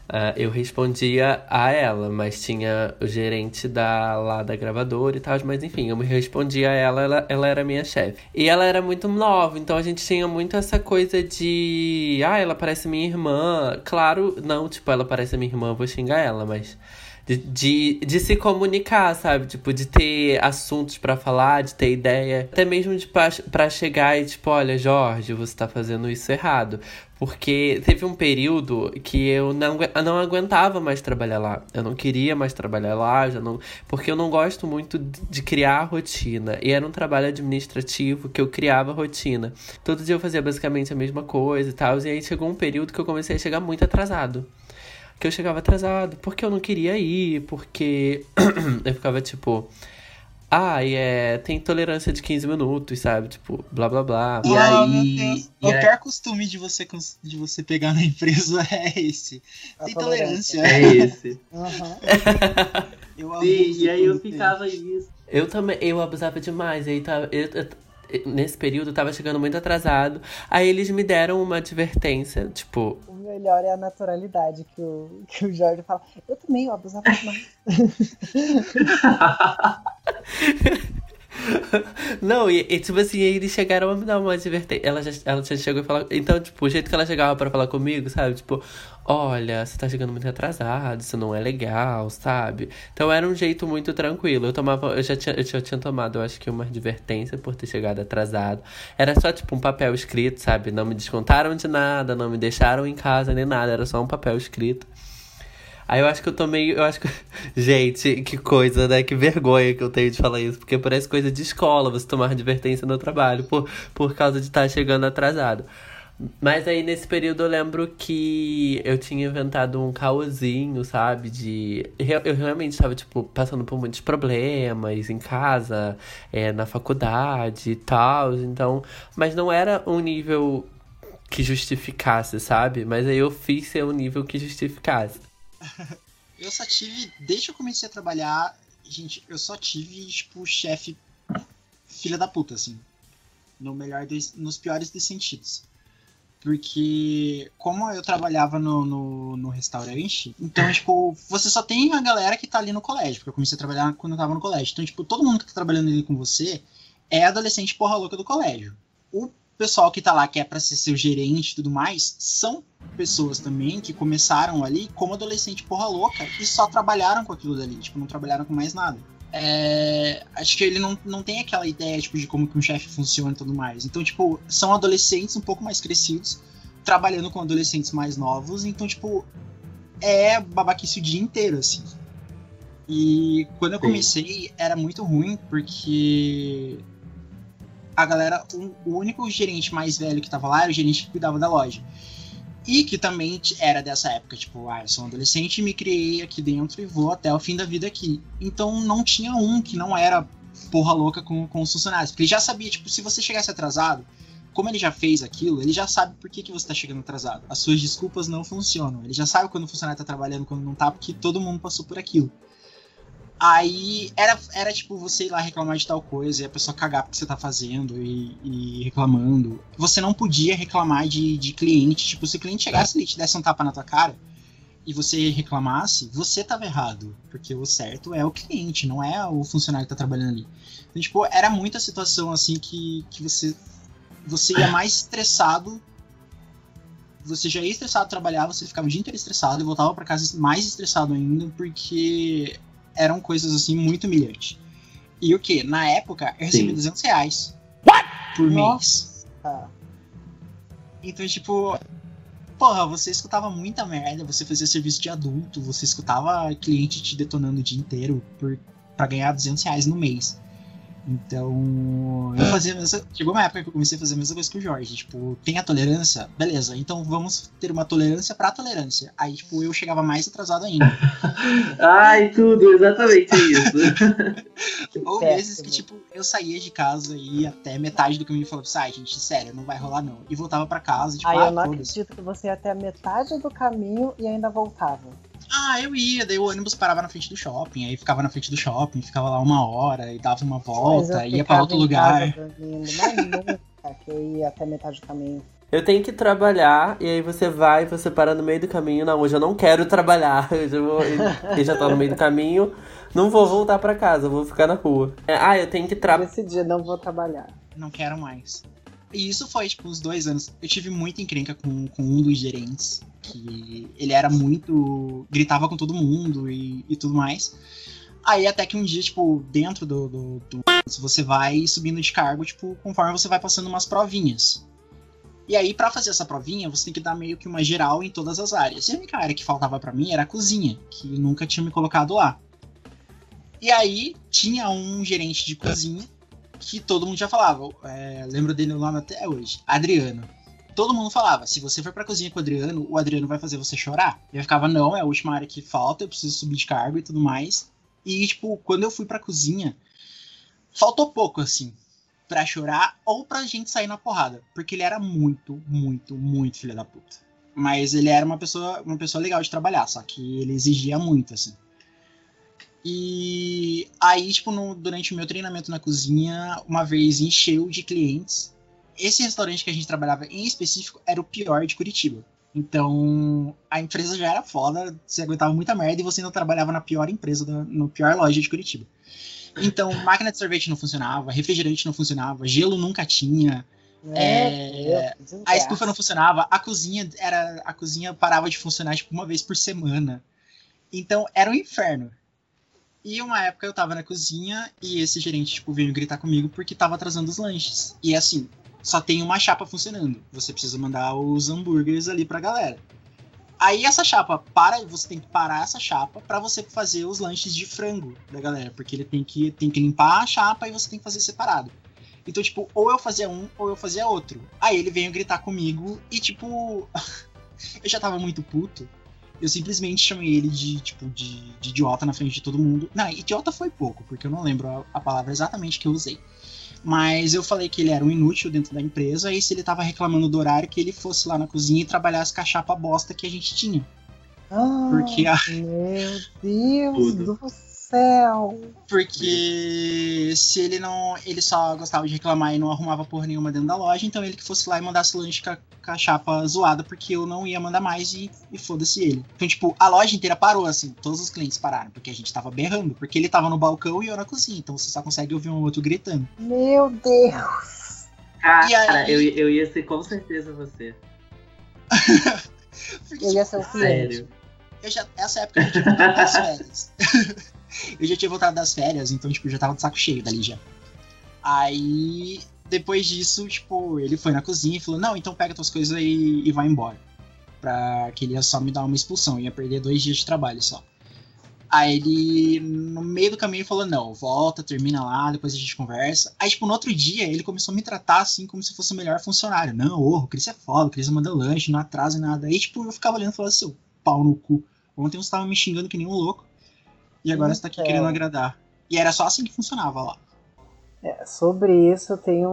Ah, eu respondia a ela, mas tinha o gerente da, lá da gravadora e tal, mas enfim, eu me respondia a ela, ela, ela era minha chefe. E ela era muito nova, então a gente tinha muito essa coisa de. Ah, ela parece minha irmã. Claro, não, tipo, ela parece minha irmã, vou xingar ela, mas. De, de, de se comunicar, sabe? Tipo, de ter assuntos pra falar, de ter ideia. Até mesmo de pra, pra chegar e, tipo, olha, Jorge, você tá fazendo isso errado. Porque teve um período que eu não, eu não aguentava mais trabalhar lá. Eu não queria mais trabalhar lá, já não, porque eu não gosto muito de criar rotina. E era um trabalho administrativo que eu criava rotina. Todo dia eu fazia basicamente a mesma coisa e tal. E aí chegou um período que eu comecei a chegar muito atrasado. Que eu chegava atrasado porque eu não queria ir, porque eu ficava tipo. Ah, e é, tem tolerância de 15 minutos, sabe? Tipo, blá blá blá. E aí. Meu Deus. O pior costume de você, de você pegar na empresa é esse. Tem tolerância. É esse. Eu Sim, e aí eu ficava isso. Eu também, eu abusava demais. Aí tava, eu- eu- nesse período eu tava chegando muito atrasado. Aí eles me deram uma advertência, tipo, melhor é a naturalidade que o, que o Jorge fala. Eu também, eu abusava demais. Não, e, e, tipo assim, eles chegaram a me dar uma advertência. Ela já, ela já chegou e falou. Então, tipo, o jeito que ela chegava pra falar comigo, sabe? Tipo, olha, você tá chegando muito atrasado, isso não é legal, sabe? Então era um jeito muito tranquilo. Eu tomava. Eu já tinha, eu já tinha tomado, eu acho que uma advertência por ter chegado atrasado. Era só, tipo, um papel escrito, sabe? Não me descontaram de nada, não me deixaram em casa nem nada, era só um papel escrito. Aí eu acho que eu tomei. Eu acho que. Gente, que coisa, né? Que vergonha que eu tenho de falar isso. Porque parece coisa de escola você tomar advertência no trabalho por, por causa de estar chegando atrasado. Mas aí nesse período eu lembro que eu tinha inventado um caosinho, sabe? De. Eu eu realmente estava, tipo, passando por muitos problemas em casa, é, na faculdade e tal. Então. Mas não era um nível que justificasse, sabe? Mas aí eu fiz ser um nível que justificasse. Eu só tive, desde que eu comecei a trabalhar, gente, eu só tive, tipo, chefe filha da puta, assim. No melhor nos piores dos sentidos. Porque, como eu trabalhava no, no, no restaurante, então, tipo, você só tem a galera que tá ali no colégio. Porque eu comecei a trabalhar quando eu tava no colégio. Então, tipo, todo mundo que tá trabalhando ali com você é adolescente porra louca do colégio. O pessoal que tá lá, que é pra ser seu gerente e tudo mais, são pessoas também que começaram ali como adolescente porra louca e só trabalharam com aquilo dali, tipo, não trabalharam com mais nada. É, acho que ele não, não tem aquela ideia tipo, de como que um chefe funciona e tudo mais. Então, tipo, são adolescentes um pouco mais crescidos, trabalhando com adolescentes mais novos, então, tipo, é babaquice o dia inteiro, assim. E quando eu comecei, era muito ruim, porque a galera, o, o único gerente mais velho que tava lá era o gerente que cuidava da loja. E que também era dessa época, tipo, ah, eu sou um adolescente e me criei aqui dentro e vou até o fim da vida aqui. Então não tinha um que não era porra louca com, com os funcionários. Porque ele já sabia, tipo, se você chegasse atrasado, como ele já fez aquilo, ele já sabe por que, que você tá chegando atrasado. As suas desculpas não funcionam. Ele já sabe quando o funcionário tá trabalhando, quando não tá, porque todo mundo passou por aquilo. Aí era, era tipo você ir lá reclamar de tal coisa e a pessoa cagar porque você tá fazendo e, e reclamando. Você não podia reclamar de, de cliente. Tipo, se o cliente chegasse e te desse um tapa na tua cara e você reclamasse, você tava errado. Porque o certo é o cliente, não é o funcionário que tá trabalhando ali. Então, tipo, era muita situação assim que, que você, você ia mais estressado. Você já ia estressado trabalhar, você ficava o dia inteiro estressado e voltava para casa mais estressado ainda, porque eram coisas assim muito humilhantes. E o que? Na época eu recebi Sim. 200 reais por mês. Nossa. Então, tipo, porra, você escutava muita merda, você fazia serviço de adulto, você escutava cliente te detonando o dia inteiro por, pra ganhar 200 reais no mês. Então, eu fazia a mesma, Chegou uma época que eu comecei a fazer a mesma coisa que o Jorge. Tipo, tem a tolerância? Beleza, então vamos ter uma tolerância pra tolerância. Aí, tipo, eu chegava mais atrasado ainda. Ai, tudo, exatamente isso. Ou vezes que, tipo, eu saía de casa e ia até metade do caminho e falava, sai, gente, sério, não vai rolar não. E voltava pra casa, tipo, Aí ah, eu não acredito que você ia até a metade do caminho e ainda voltava. Ah, eu ia, daí o ônibus parava na frente do shopping, aí ficava na frente do shopping, ficava lá uma hora e dava uma volta, ia pra ficava outro lugar. casa dormindo, mas nunca que eu ia até metade do caminho. Eu tenho que trabalhar, e aí você vai, você para no meio do caminho. Não, hoje eu não quero trabalhar. Eu, vou, eu já tô no meio do caminho. Não vou voltar pra casa, eu vou ficar na rua. É, ah, eu tenho que trabalhar. Esse dia não vou trabalhar. Não quero mais. E isso foi, tipo, uns dois anos. Eu tive muita encrenca com, com um dos gerentes, que ele era muito. gritava com todo mundo e, e tudo mais. Aí até que um dia, tipo, dentro do, do, do. Você vai subindo de cargo, tipo, conforme você vai passando umas provinhas. E aí, pra fazer essa provinha, você tem que dar meio que uma geral em todas as áreas. E a única área que faltava pra mim era a cozinha, que nunca tinha me colocado lá. E aí, tinha um gerente de cozinha que todo mundo já falava. É, lembro dele o nome até hoje. Adriano. Todo mundo falava, se você for pra cozinha com o Adriano, o Adriano vai fazer você chorar. E eu ficava, não, é a última área que falta, eu preciso subir de cargo e tudo mais. E, tipo, quando eu fui pra cozinha, faltou pouco, assim, pra chorar ou pra gente sair na porrada. Porque ele era muito, muito, muito filho da puta. Mas ele era uma pessoa, uma pessoa legal de trabalhar, só que ele exigia muito, assim. E aí, tipo, no- durante o meu treinamento na cozinha, uma vez encheu de clientes. Esse restaurante que a gente trabalhava em específico era o pior de Curitiba. Então, a empresa já era foda, você aguentava muita merda e você ainda trabalhava na pior empresa, da, no pior loja de Curitiba. Então, máquina de sorvete não funcionava, refrigerante não funcionava, gelo nunca tinha. É, a estufa não funcionava, a cozinha era a cozinha parava de funcionar tipo uma vez por semana. Então era um inferno. E uma época eu tava na cozinha e esse gerente tipo veio gritar comigo porque tava atrasando os lanches. E assim, só tem uma chapa funcionando. Você precisa mandar os hambúrgueres ali pra galera. Aí essa chapa para, você tem que parar essa chapa pra você fazer os lanches de frango da galera, porque ele tem que tem que limpar a chapa e você tem que fazer separado. Então, tipo, ou eu fazia um ou eu fazia outro. Aí ele veio gritar comigo e, tipo, eu já tava muito puto. Eu simplesmente chamei ele de, tipo, de, de idiota na frente de todo mundo. Não, idiota foi pouco, porque eu não lembro a, a palavra exatamente que eu usei. Mas eu falei que ele era um inútil dentro da empresa e se ele tava reclamando do horário, que ele fosse lá na cozinha e trabalhasse com a chapa bosta que a gente tinha. Ah, Porque a- Meu Deus Tudo. do céu. Porque se ele não. Ele só gostava de reclamar e não arrumava porra nenhuma dentro da loja, então ele que fosse lá e mandasse lanche com a, com a chapa zoada, porque eu não ia mandar mais e, e foda-se ele. Então, tipo, a loja inteira parou, assim, todos os clientes pararam, porque a gente tava berrando, porque ele tava no balcão e eu na cozinha, então você só consegue ouvir um outro gritando. Meu Deus. Cara, aí- eu, eu ia ser com certeza você. Eu ia ser o. Sério. Eu já, essa época eu já das férias. eu já tinha voltado das férias, então, tipo, já tava de saco cheio dali já. Aí, depois disso, tipo, ele foi na cozinha e falou: Não, então pega tuas coisas e, e vai embora. Pra que ele ia só me dar uma expulsão, ia perder dois dias de trabalho só. Aí ele, no meio do caminho, falou: Não, volta, termina lá, depois a gente conversa. Aí, tipo, no outro dia, ele começou a me tratar assim, como se fosse o melhor funcionário. Não, ô, o Cris é foda, o Cris manda lanche, não atrasa nada. Aí, tipo, eu ficava olhando e falava: Seu pau no cu. Ontem você tava me xingando que nem um louco. E agora você tá aqui Então. querendo agradar. E era só assim que funcionava lá. É, sobre isso eu tenho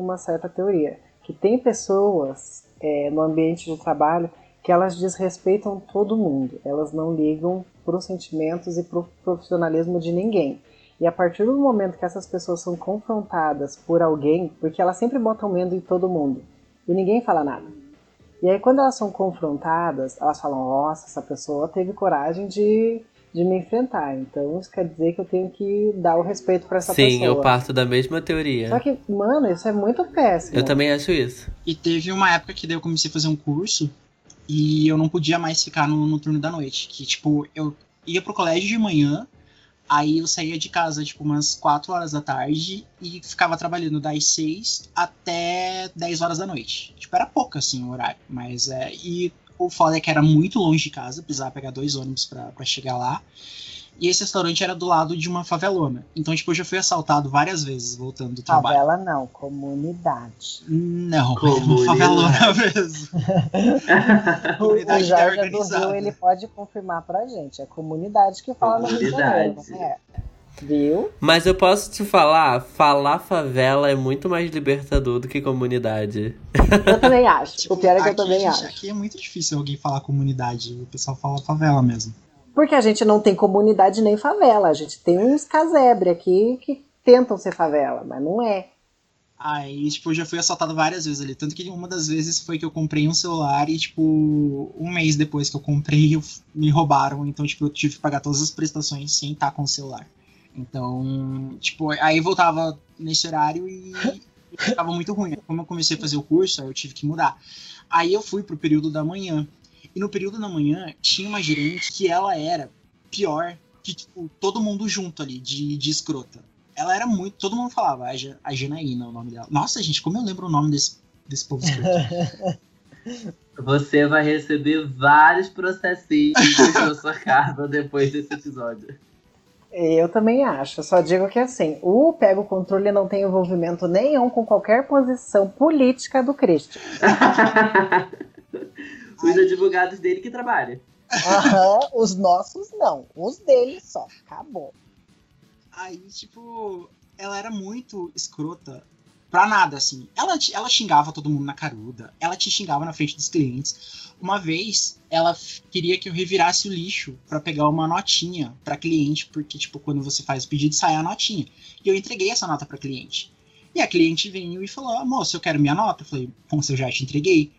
uma certa teoria. Que tem pessoas é, no ambiente de trabalho que elas desrespeitam todo mundo. Elas não ligam para os sentimentos e para o profissionalismo de ninguém. E a partir do momento que essas pessoas são confrontadas por alguém, porque elas sempre botam medo em todo mundo e ninguém fala nada. E aí quando elas são confrontadas, elas falam: Nossa, essa pessoa teve coragem de, de me enfrentar. Então isso quer dizer que eu tenho que dar o respeito para essa Sim, pessoa. eu parto da mesma teoria. Só que, mano, isso é muito péssimo. Eu também acho isso. E teve uma época que daí eu comecei a fazer um curso e eu não podia mais ficar no, no turno da noite. Que, tipo, eu ia pro colégio de manhã, Aí eu saía de casa, tipo, umas 4 horas da tarde e ficava trabalhando das 6 até 10 horas da noite. Tipo, era pouco, assim, o horário. Mas é. E o foda é que era muito longe de casa, precisava pegar dois ônibus pra, pra chegar lá. E esse restaurante era do lado de uma favelona. Então, tipo, eu já fui assaltado várias vezes voltando do trabalho. Favela não, comunidade. Não, Comunidade. favelona mesmo. O Comunidade Jorge é do. Rio, ele pode confirmar pra gente. É comunidade que fala no Rio de Janeiro. Comunidade. Viu? Mas eu posso te falar, falar favela é muito mais libertador do que comunidade. Eu também acho. o pior é que eu Aqui, também gente, acho. Aqui é muito difícil alguém falar comunidade. O pessoal fala favela mesmo. Porque a gente não tem comunidade nem favela. A gente tem uns casebre aqui que tentam ser favela, mas não é. Aí, tipo, eu já fui assaltado várias vezes ali. Tanto que uma das vezes foi que eu comprei um celular e, tipo, um mês depois que eu comprei, eu- me roubaram. Então, tipo, eu tive que pagar todas as prestações sem estar com o celular. Então, tipo, aí voltava nesse horário e ficava muito ruim. Como eu comecei a fazer o curso, aí eu tive que mudar. Aí eu fui pro período da manhã. E no período da manhã tinha uma gerente que ela era pior que, tipo, todo mundo junto ali, de, de escrota. Ela era muito. Todo mundo falava, a, a Janaína, o nome dela. Nossa, gente, como eu lembro o nome desse, desse povo escroto. Você vai receber vários processinhos na sua casa depois desse episódio. Eu também acho. Só digo que assim, o Pega o Controle não tem envolvimento nenhum com qualquer posição política do Christian. Os advogados dele que trabalham. Aham, os nossos não. Os dele só. Acabou. Aí, tipo, ela era muito escrota pra nada, assim. Ela, ela xingava todo mundo na caruda, ela te xingava na frente dos clientes. Uma vez, ela queria que eu revirasse o lixo pra pegar uma notinha pra cliente, porque, tipo, quando você faz o pedido, sai a notinha. E eu entreguei essa nota pra cliente. E a cliente veio e falou: ah, moço, eu quero minha nota. Eu falei: como se eu já te entreguei?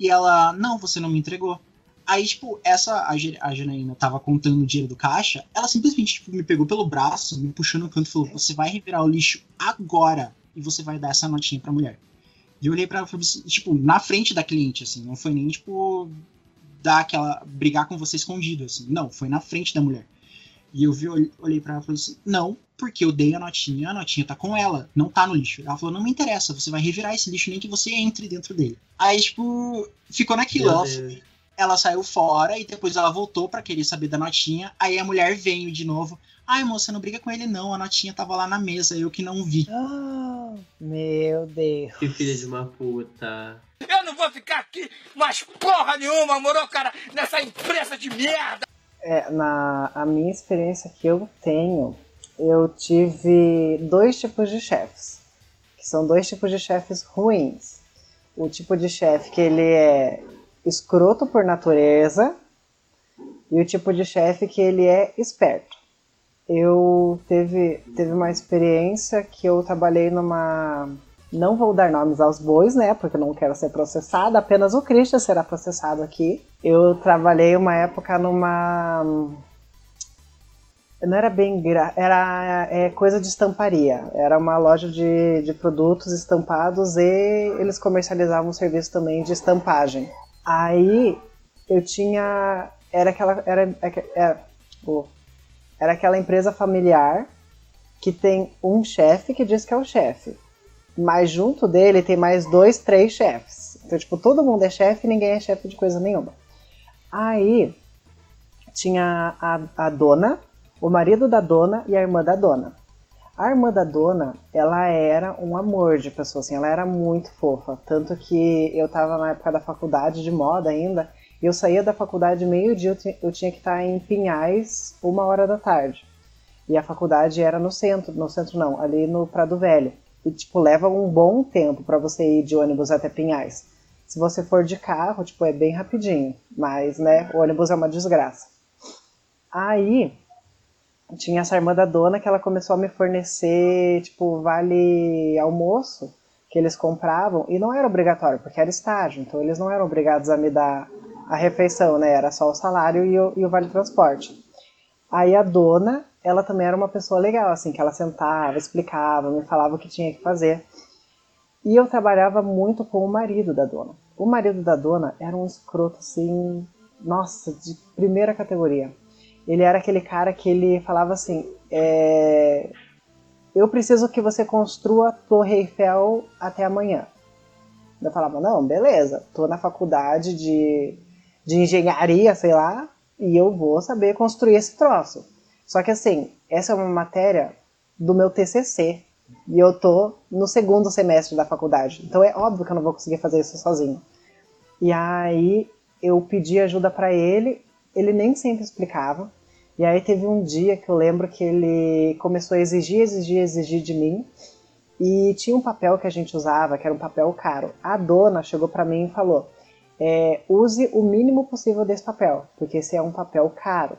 E ela: não, você não me entregou. Aí, tipo, essa, a, a Janaína tava contando o dinheiro do caixa, ela simplesmente, tipo, me pegou pelo braço, me puxou no canto e falou, você vai revirar o lixo agora e você vai dar essa notinha pra mulher. E eu olhei pra ela e falei assim, tipo, na frente da cliente, assim, não foi nem, tipo, dar aquela, brigar com você escondido, assim, não, foi na frente da mulher. E eu vi, olhei- pra ela e falei assim, não, porque eu dei a notinha, a notinha tá com ela, não tá no lixo. Ela falou, não me interessa, você vai revirar esse lixo, nem que você entre dentro dele. Aí, tipo, ficou naquilo, ela. Ela saiu fora e depois ela voltou pra querer saber da notinha. Aí a mulher veio de novo. Ai, moça, não briga com ele não, a notinha tava lá na mesa, eu que não vi. Ah, meu Deus. Que filha de uma puta. Eu não vou ficar aqui mais porra nenhuma, moro, cara, nessa empresa de merda. É, na a minha experiência que eu tenho, eu tive dois tipos de chefes. Que são dois tipos de chefes ruins. O tipo de chefe que ele é escroto por natureza e o tipo de chefe que ele é esperto. Eu teve, teve uma experiência que eu trabalhei numa. Não vou dar nomes aos bois, né? Porque eu não quero ser processada, apenas o Christian será processado aqui. Eu trabalhei uma época numa. Não era bem. gra- Era é, coisa de estamparia. Era uma loja de, de produtos estampados e eles comercializavam serviço também de estampagem. Aí eu tinha. Era aquela. Era, era, oh, era aquela empresa familiar que tem um chefe que diz que é o chefe. Mas junto dele tem mais dois, três chefes. Então, tipo, todo mundo é chefe e ninguém é chefe de coisa nenhuma. Aí tinha a, a dona, o marido da dona e a irmã da dona. A irmã da dona, ela era um amor de pessoa, assim, ela era muito fofa. Tanto que eu tava na época da faculdade de moda ainda, e eu saía da faculdade meio-dia, eu, ti- eu tinha que estar em Pinhais uma hora da tarde. E a faculdade era no centro, no centro não, ali no Prado Velho. E, tipo, leva um bom tempo para você ir de ônibus até Pinhais. Se você for de carro, tipo, é bem rapidinho. Mas, né, o ônibus é uma desgraça. Aí, tinha essa irmã da dona que ela começou a me fornecer, tipo, vale almoço que eles compravam. E não era obrigatório, porque era estágio. Então, eles não eram obrigados a me dar a refeição, né? Era só o salário e o, e o vale transporte. Aí a dona, ela também era uma pessoa legal, assim, que ela sentava, explicava, me falava o que tinha que fazer. E eu trabalhava muito com o marido da dona. O marido da dona era um escroto, assim, nossa, de primeira categoria. Ele era aquele cara que ele falava assim: é, Eu preciso que você construa a Torre Eiffel até amanhã. Eu falava: Não, beleza, tô na faculdade de, de engenharia, sei lá, e eu vou saber construir esse troço. Só que assim, essa é uma matéria do meu TCC. E eu tô no segundo semestre da faculdade. Então é óbvio que eu não vou conseguir fazer isso sozinho. E aí eu pedi ajuda para ele, ele nem sempre explicava. E aí teve um dia que eu lembro que ele começou a exigir, exigir, exigir de mim. E tinha um papel que a gente usava, que era um papel caro. A dona chegou para mim e falou: é, use o mínimo possível desse papel, porque esse é um papel caro.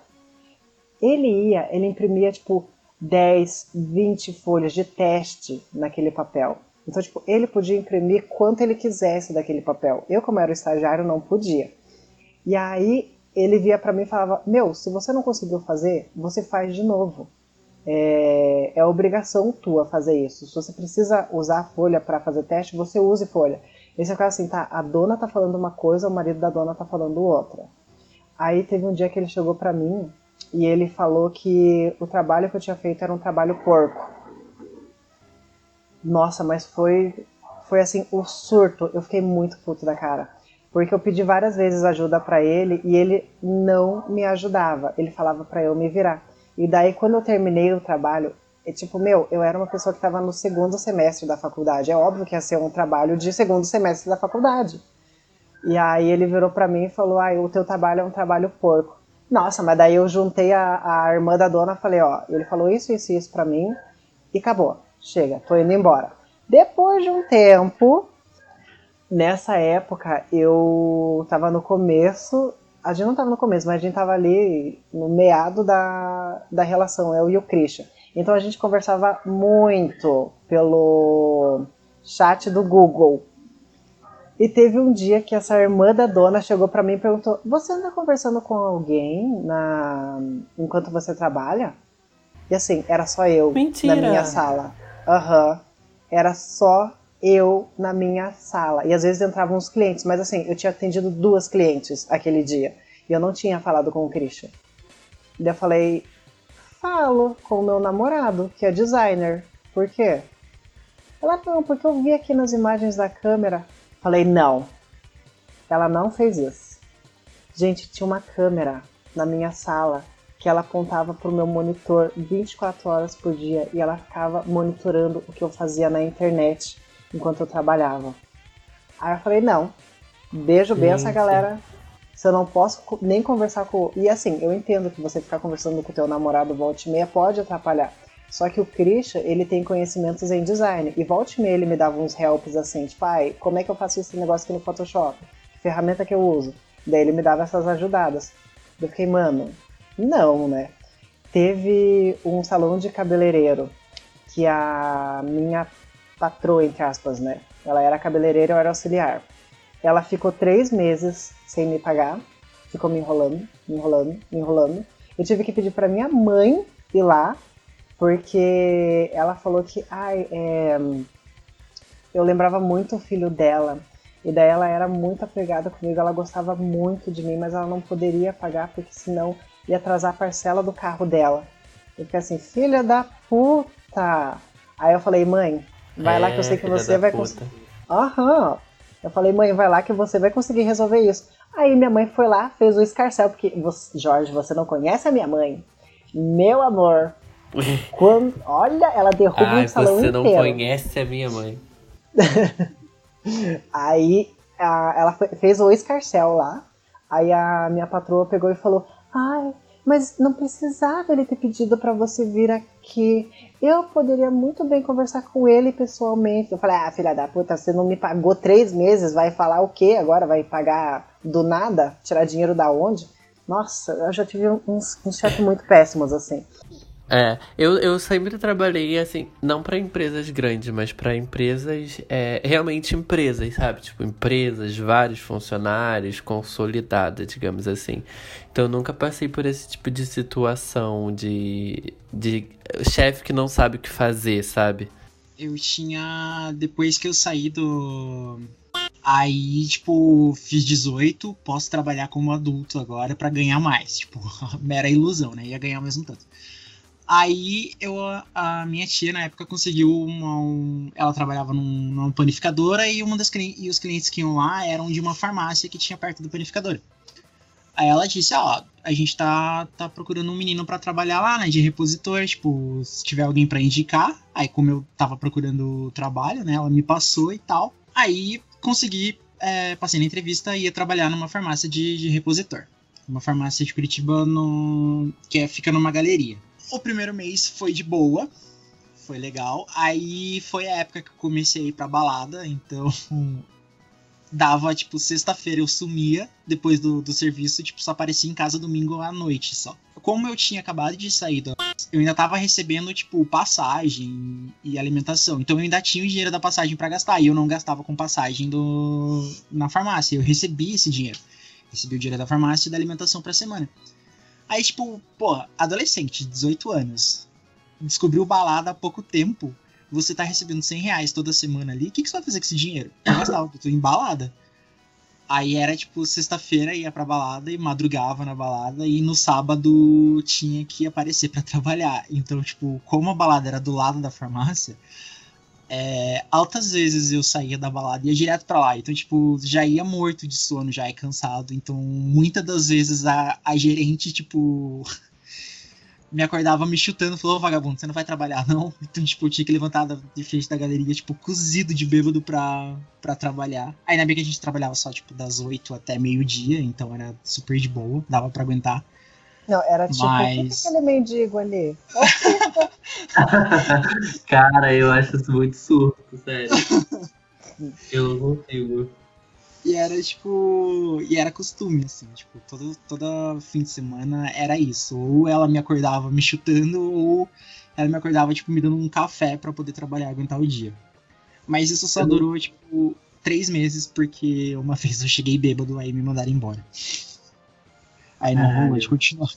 Ele ia, ele imprimia tipo 10, 20 folhas de teste naquele papel. Então, tipo, ele podia imprimir quanto ele quisesse daquele papel. Eu, como era o estagiário, não podia. E aí ele via para mim e falava: Meu, se você não conseguiu fazer, você faz de novo. É, é obrigação tua fazer isso. Se você precisa usar folha para fazer teste, você use folha. E você ficava assim: tá, a dona tá falando uma coisa, o marido da dona tá falando outra. Aí teve um dia que ele chegou para mim e ele falou que o trabalho que eu tinha feito era um trabalho porco. Nossa, mas foi foi assim o surto. Eu fiquei muito puto da cara, porque eu pedi várias vezes ajuda para ele e ele não me ajudava. Ele falava para eu me virar. E daí quando eu terminei o trabalho, é tipo, meu, eu era uma pessoa que estava no segundo semestre da faculdade. É óbvio que ia ser um trabalho de segundo semestre da faculdade. E aí ele virou para mim e falou: "Ah, o teu trabalho é um trabalho porco". Nossa, mas daí eu juntei a, a irmã da dona, falei, ó, ele falou isso, isso, isso pra mim e acabou. Chega, tô indo embora. Depois de um tempo, nessa época eu tava no começo, a gente não tava no começo, mas a gente tava ali no meado da, da relação, eu e o Christian. Então a gente conversava muito pelo chat do Google. E teve um dia que essa irmã da dona chegou para mim e perguntou: Você anda conversando com alguém na... enquanto você trabalha? E assim, era só eu Mentira. na minha sala. Aham. Uhum. Era só eu na minha sala. E às vezes entravam uns clientes, mas assim, eu tinha atendido duas clientes aquele dia. E eu não tinha falado com o Christian. E eu falei: Falo com o meu namorado, que é designer. Por quê? Ela, não, porque eu vi aqui nas imagens da câmera Falei, não. Ela não fez isso. Gente, tinha uma câmera na minha sala que ela apontava para o meu monitor 24 horas por dia e ela ficava monitorando o que eu fazia na internet enquanto eu trabalhava. Aí eu falei, não, beijo bem essa galera. Se eu não posso nem conversar com. E assim, eu entendo que você ficar conversando com o teu namorado volta e meia pode atrapalhar. Só que o Christian, ele tem conhecimentos em design. E volta e meia ele me dava uns helps assim, tipo, pai, como é que eu faço esse negócio aqui no Photoshop? Que ferramenta que eu uso? Daí ele me dava essas ajudadas. Eu fiquei, mano, não, né? Teve um salão de cabeleireiro que a minha patroa, entre aspas, né? Ela era cabeleireira, eu era auxiliar. Ela ficou três meses sem me pagar, ficou me enrolando, me enrolando, me enrolando. Eu tive que pedir para minha mãe ir lá porque ela falou que ai, é, eu lembrava muito o filho dela. E daí ela era muito apegada comigo, ela gostava muito de mim, mas ela não poderia pagar porque senão ia atrasar a parcela do carro dela. Eu fiquei assim, filha da puta! Aí eu falei, mãe, vai é, lá que eu sei que você vai conseguir. Aham! Eu falei, mãe, vai lá que você vai conseguir resolver isso. Aí minha mãe foi lá, fez o escarcel, porque, Jorge, você não conhece a minha mãe? Meu amor, quando, olha, ela derruba Ai, um salão você inteiro. não conhece a minha mãe. aí a, ela fez o escarcel lá. Aí a minha patroa pegou e falou: Ai, mas não precisava ele ter pedido para você vir aqui. Eu poderia muito bem conversar com ele pessoalmente. Eu falei: Ah, filha da puta, você não me pagou três meses, vai falar o quê agora? Vai pagar do nada? Tirar dinheiro da onde? Nossa, eu já tive uns, uns chefes muito péssimos assim. É, eu, eu sempre trabalhei assim, não para empresas grandes, mas para empresas, é, realmente empresas, sabe? Tipo, empresas, vários funcionários, consolidadas, digamos assim. Então eu nunca passei por esse tipo de situação de, de chefe que não sabe o que fazer, sabe? Eu tinha. Depois que eu saí do. Aí, tipo, fiz 18, posso trabalhar como adulto agora pra ganhar mais. Tipo, mera ilusão, né? Ia ganhar ao mesmo tanto. Aí eu, a minha tia na época conseguiu uma. Um, ela trabalhava num, numa panificadora e uma das e os clientes que iam lá eram de uma farmácia que tinha perto da panificadora. Aí ela disse, ó, a gente tá, tá procurando um menino para trabalhar lá, né, de repositor, tipo, se tiver alguém para indicar. Aí como eu tava procurando trabalho, né, ela me passou e tal. Aí consegui, é, passei na entrevista e ia trabalhar numa farmácia de, de repositor. Uma farmácia de Curitiba no, que é, fica numa galeria. O primeiro mês foi de boa, foi legal. Aí foi a época que eu comecei a ir pra balada, então dava, tipo, sexta-feira eu sumia depois do, do serviço, tipo, só aparecia em casa domingo à noite só. Como eu tinha acabado de sair. Eu ainda tava recebendo, tipo, passagem e alimentação. Então eu ainda tinha o dinheiro da passagem para gastar. E eu não gastava com passagem do... na farmácia. Eu recebi esse dinheiro. Recebi o dinheiro da farmácia e da alimentação pra semana. Aí, tipo, porra, adolescente, 18 anos, descobriu balada há pouco tempo, você tá recebendo 100 reais toda semana ali, o que, que você vai fazer com esse dinheiro? Eu gastava, eu tô em balada. Aí era tipo, sexta-feira ia pra balada e madrugava na balada, e no sábado tinha que aparecer para trabalhar. Então, tipo, como a balada era do lado da farmácia, é, altas vezes eu saía da balada e ia direto pra lá. Então, tipo, já ia morto de sono, já ia cansado. Então, muitas das vezes a, a gerente, tipo, me acordava me chutando, falou, ô vagabundo, você não vai trabalhar, não? Então, tipo, eu tinha que levantar de frente da galeria, tipo, cozido de bêbado pra, pra trabalhar. Aí na que a gente trabalhava só, tipo, das 8 até meio-dia, então era super de boa, dava pra aguentar. Não, era tipo, Mas... aquele mendigo ali? Cara, eu acho isso muito surto, sério. eu não consigo. E era tipo. E era costume, assim, tipo, todo, todo fim de semana era isso. Ou ela me acordava me chutando, ou ela me acordava, tipo, me dando um café para poder trabalhar, aguentar o dia. Mas isso só durou, tipo, três meses, porque uma vez eu cheguei bêbado, aí me mandaram embora. Aí não rolou de continuar.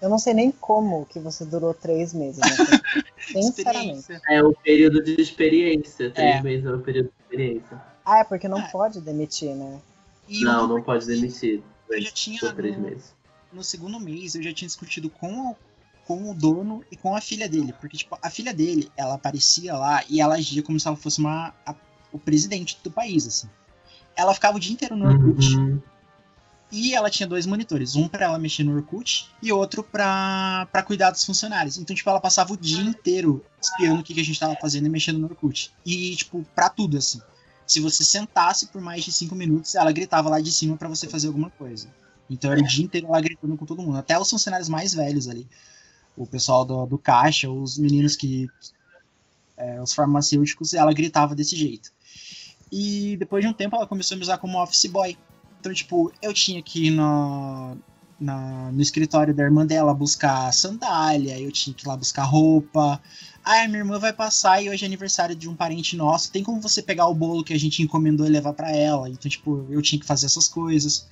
Eu não sei nem como que você durou três meses. Né? Sinceramente. É o período de experiência. Três É. meses é o período de experiência. Ah, é porque não pode demitir, né? E não, não pode demitir. Eu já tinha três no- meses. no segundo mês eu já tinha discutido com o, com o dono e com a filha dele. Porque, tipo, a filha dele, ela aparecia lá e ela agia como se ela fosse uma, a- o presidente do país, assim. Ela ficava o dia inteiro no Orkut Uhum. E ela tinha dois monitores. Um pra ela mexer no Orkut e outro pra cuidar dos funcionários. Então, tipo, ela passava o dia inteiro espiando o que, que a gente tava fazendo e mexendo no Orkut. E, tipo, pra tudo, assim. Se você sentasse por mais de cinco minutos, ela gritava lá de cima pra você fazer alguma coisa. Então era o dia inteiro lá gritando com todo mundo. Até os funcionários mais velhos ali. O pessoal do, do caixa, os meninos que. é, os farmacêuticos, ela gritava desse jeito. E depois de um tempo ela começou a me usar como office boy. Então, tipo, eu tinha que ir no, na- no escritório da irmã dela buscar sandália, eu tinha que ir lá buscar roupa. Ah, minha irmã vai passar e hoje é aniversário de um parente nosso. Tem como você pegar o bolo que a gente encomendou e levar pra ela? Então, tipo, eu tinha que fazer essas coisas.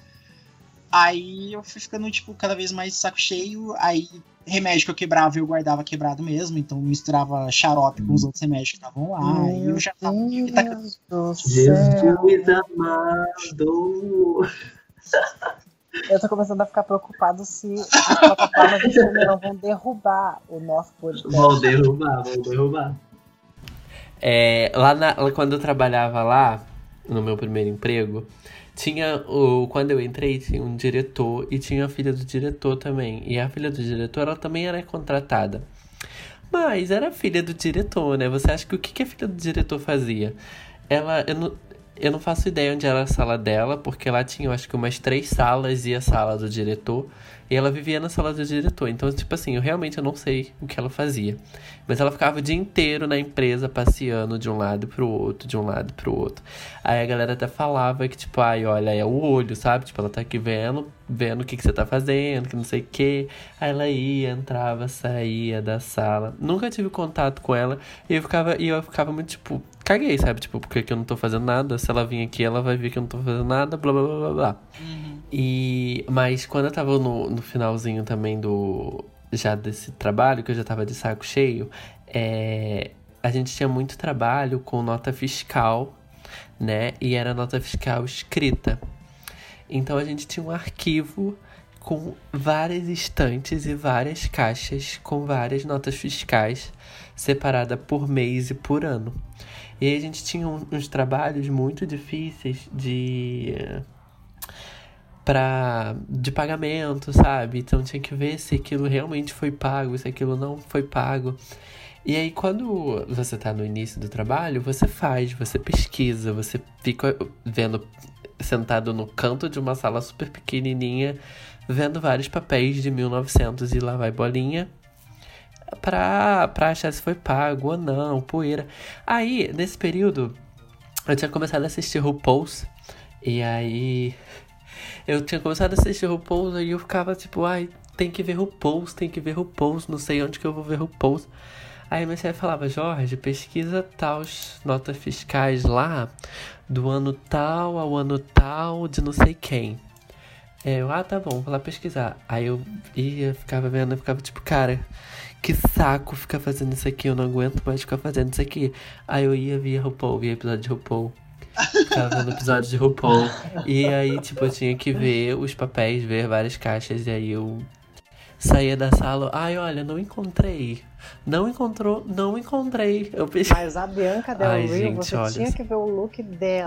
Aí eu fui ficando, tipo, cada vez mais saco cheio. Aí, remédio que eu quebrava, eu guardava quebrado mesmo. Então, misturava xarope com os outros remédios que estavam lá. e eu já tava. tá- Deus do céu. Jesus amado. Eu tô começando a ficar preocupado se as plataformas de não vão derrubar o nosso podcast. Vão derrubar, vão derrubar. É, lá, na- lá quando eu trabalhava lá, no meu primeiro emprego, tinha o. Quando eu entrei, tinha um diretor e tinha a filha do diretor também. E a filha do diretor, ela também era contratada. Mas era filha do diretor, né? Você acha que o que, que a filha do diretor fazia? Ela. Eu não, eu não faço ideia onde era a sala dela, porque lá tinha, eu acho que umas três salas e a sala do diretor. E ela vivia na sala do diretor. Então, tipo assim, eu realmente eu não sei o que ela fazia. Mas ela ficava o dia inteiro na empresa passeando de um lado pro outro, de um lado pro outro. Aí a galera até falava que, tipo, ai, olha, é o olho, sabe? Tipo, ela tá aqui vendo, vendo o que, que você tá fazendo, que não sei o quê. Aí ela ia, entrava, saía da sala. Nunca tive contato com ela. E eu ficava, e eu ficava muito, tipo, caguei, sabe? Tipo, porque que eu não tô fazendo nada. Se ela vir aqui, ela vai ver que eu não tô fazendo nada, blá blá blá blá blá. E, mas quando eu tava no, no finalzinho também do. Já desse trabalho, que eu já tava de saco cheio, é, a gente tinha muito trabalho com nota fiscal né? E era nota fiscal escrita. Então a gente tinha um arquivo com várias estantes e várias caixas com várias notas fiscais separada por mês e por ano. E a gente tinha uns trabalhos muito difíceis de para de pagamento, sabe? Então tinha que ver se aquilo realmente foi pago, se aquilo não foi pago. E aí quando você tá no início do trabalho, você faz, você pesquisa, você fica vendo sentado no canto de uma sala super pequenininha, vendo vários papéis de 1900 e lá vai bolinha pra, pra achar se foi pago ou não, poeira. Aí, nesse período, eu tinha começado a assistir RuPaul's. E aí. Eu tinha começado a assistir RuPaul's e eu ficava tipo, ai, tem que ver RuPaul's, tem que ver RuPaul's, não sei onde que eu vou ver RuPaul's. Aí minha chefe falava, Jorge, pesquisa tais notas fiscais lá, do ano tal ao ano tal de não sei quem. É, eu, ah, tá bom, vou lá pesquisar. Aí eu ia, ficava vendo, eu ficava tipo, cara, que saco ficar fazendo isso aqui, eu não aguento mais ficar fazendo isso aqui. Aí eu ia, via RuPaul, via episódio de RuPaul. Ficava vendo episódio de RuPaul. E aí, tipo, eu tinha que ver os papéis, ver várias caixas, e aí eu saía da sala, ai, olha, não encontrei. Não encontrou, não encontrei. Eu pensei. Mas a Bianca Del Ai, Rio, gente, você olha. tinha que ver o look dela.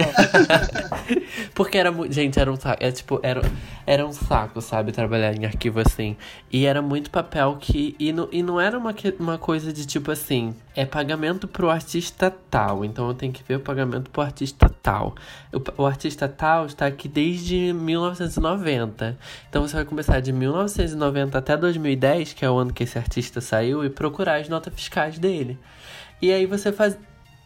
Porque era muito. Gente, era um saco. É, tipo, era, era um saco, sabe? Trabalhar em arquivo assim. E era muito papel que. E, não e não era uma, uma coisa de tipo assim. É pagamento pro artista tal. Então eu tenho que ver o pagamento pro artista tal. O, o artista tal está aqui desde 1990. Então você vai começar de 1990 até 2010, que é o ano que esse artista saiu, e procurar as notas fiscais dele. E aí você faz.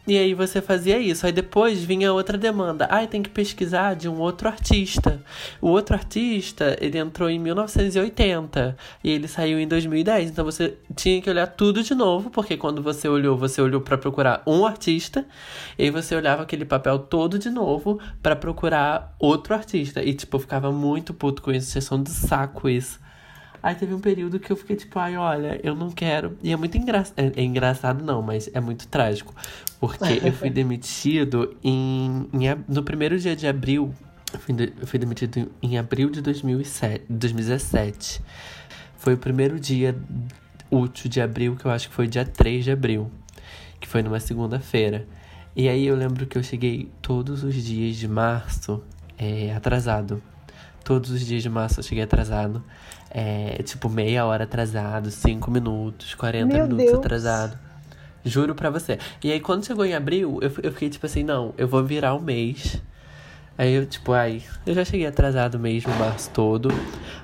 E aí você fazia isso. Aí depois vinha outra demanda. Ai, tem que pesquisar de um outro artista. O outro artista, ele entrou em 1980 e ele saiu em 2010. Então você tinha que olhar tudo de novo, porque quando você olhou, você olhou pra procurar um artista, e aí você olhava aquele papel todo de novo pra procurar outro artista. E tipo, ficava muito puto com isso, sessão de saco isso. Aí teve um período que eu fiquei tipo, ai, olha, eu não quero. E é muito engraçado. É, é engraçado, não, mas é muito trágico. Porque eu fui demitido em, em no primeiro dia de abril. Eu fui, de- eu fui demitido em, em abril de 2007, 2017. Foi o primeiro dia útil de abril, que eu acho que foi dia 3 de abril. Que foi numa segunda-feira. E aí eu lembro que eu cheguei todos os dias de março é, atrasado. Todos os dias de março eu cheguei atrasado. É, tipo, meia hora atrasado, cinco minutos, 40 Meu minutos Deus. atrasado. Juro pra você. E aí, quando chegou em abril, eu, eu fiquei tipo assim, não, eu vou virar o mês. Aí eu, tipo, ai, eu já cheguei atrasado mesmo, março todo.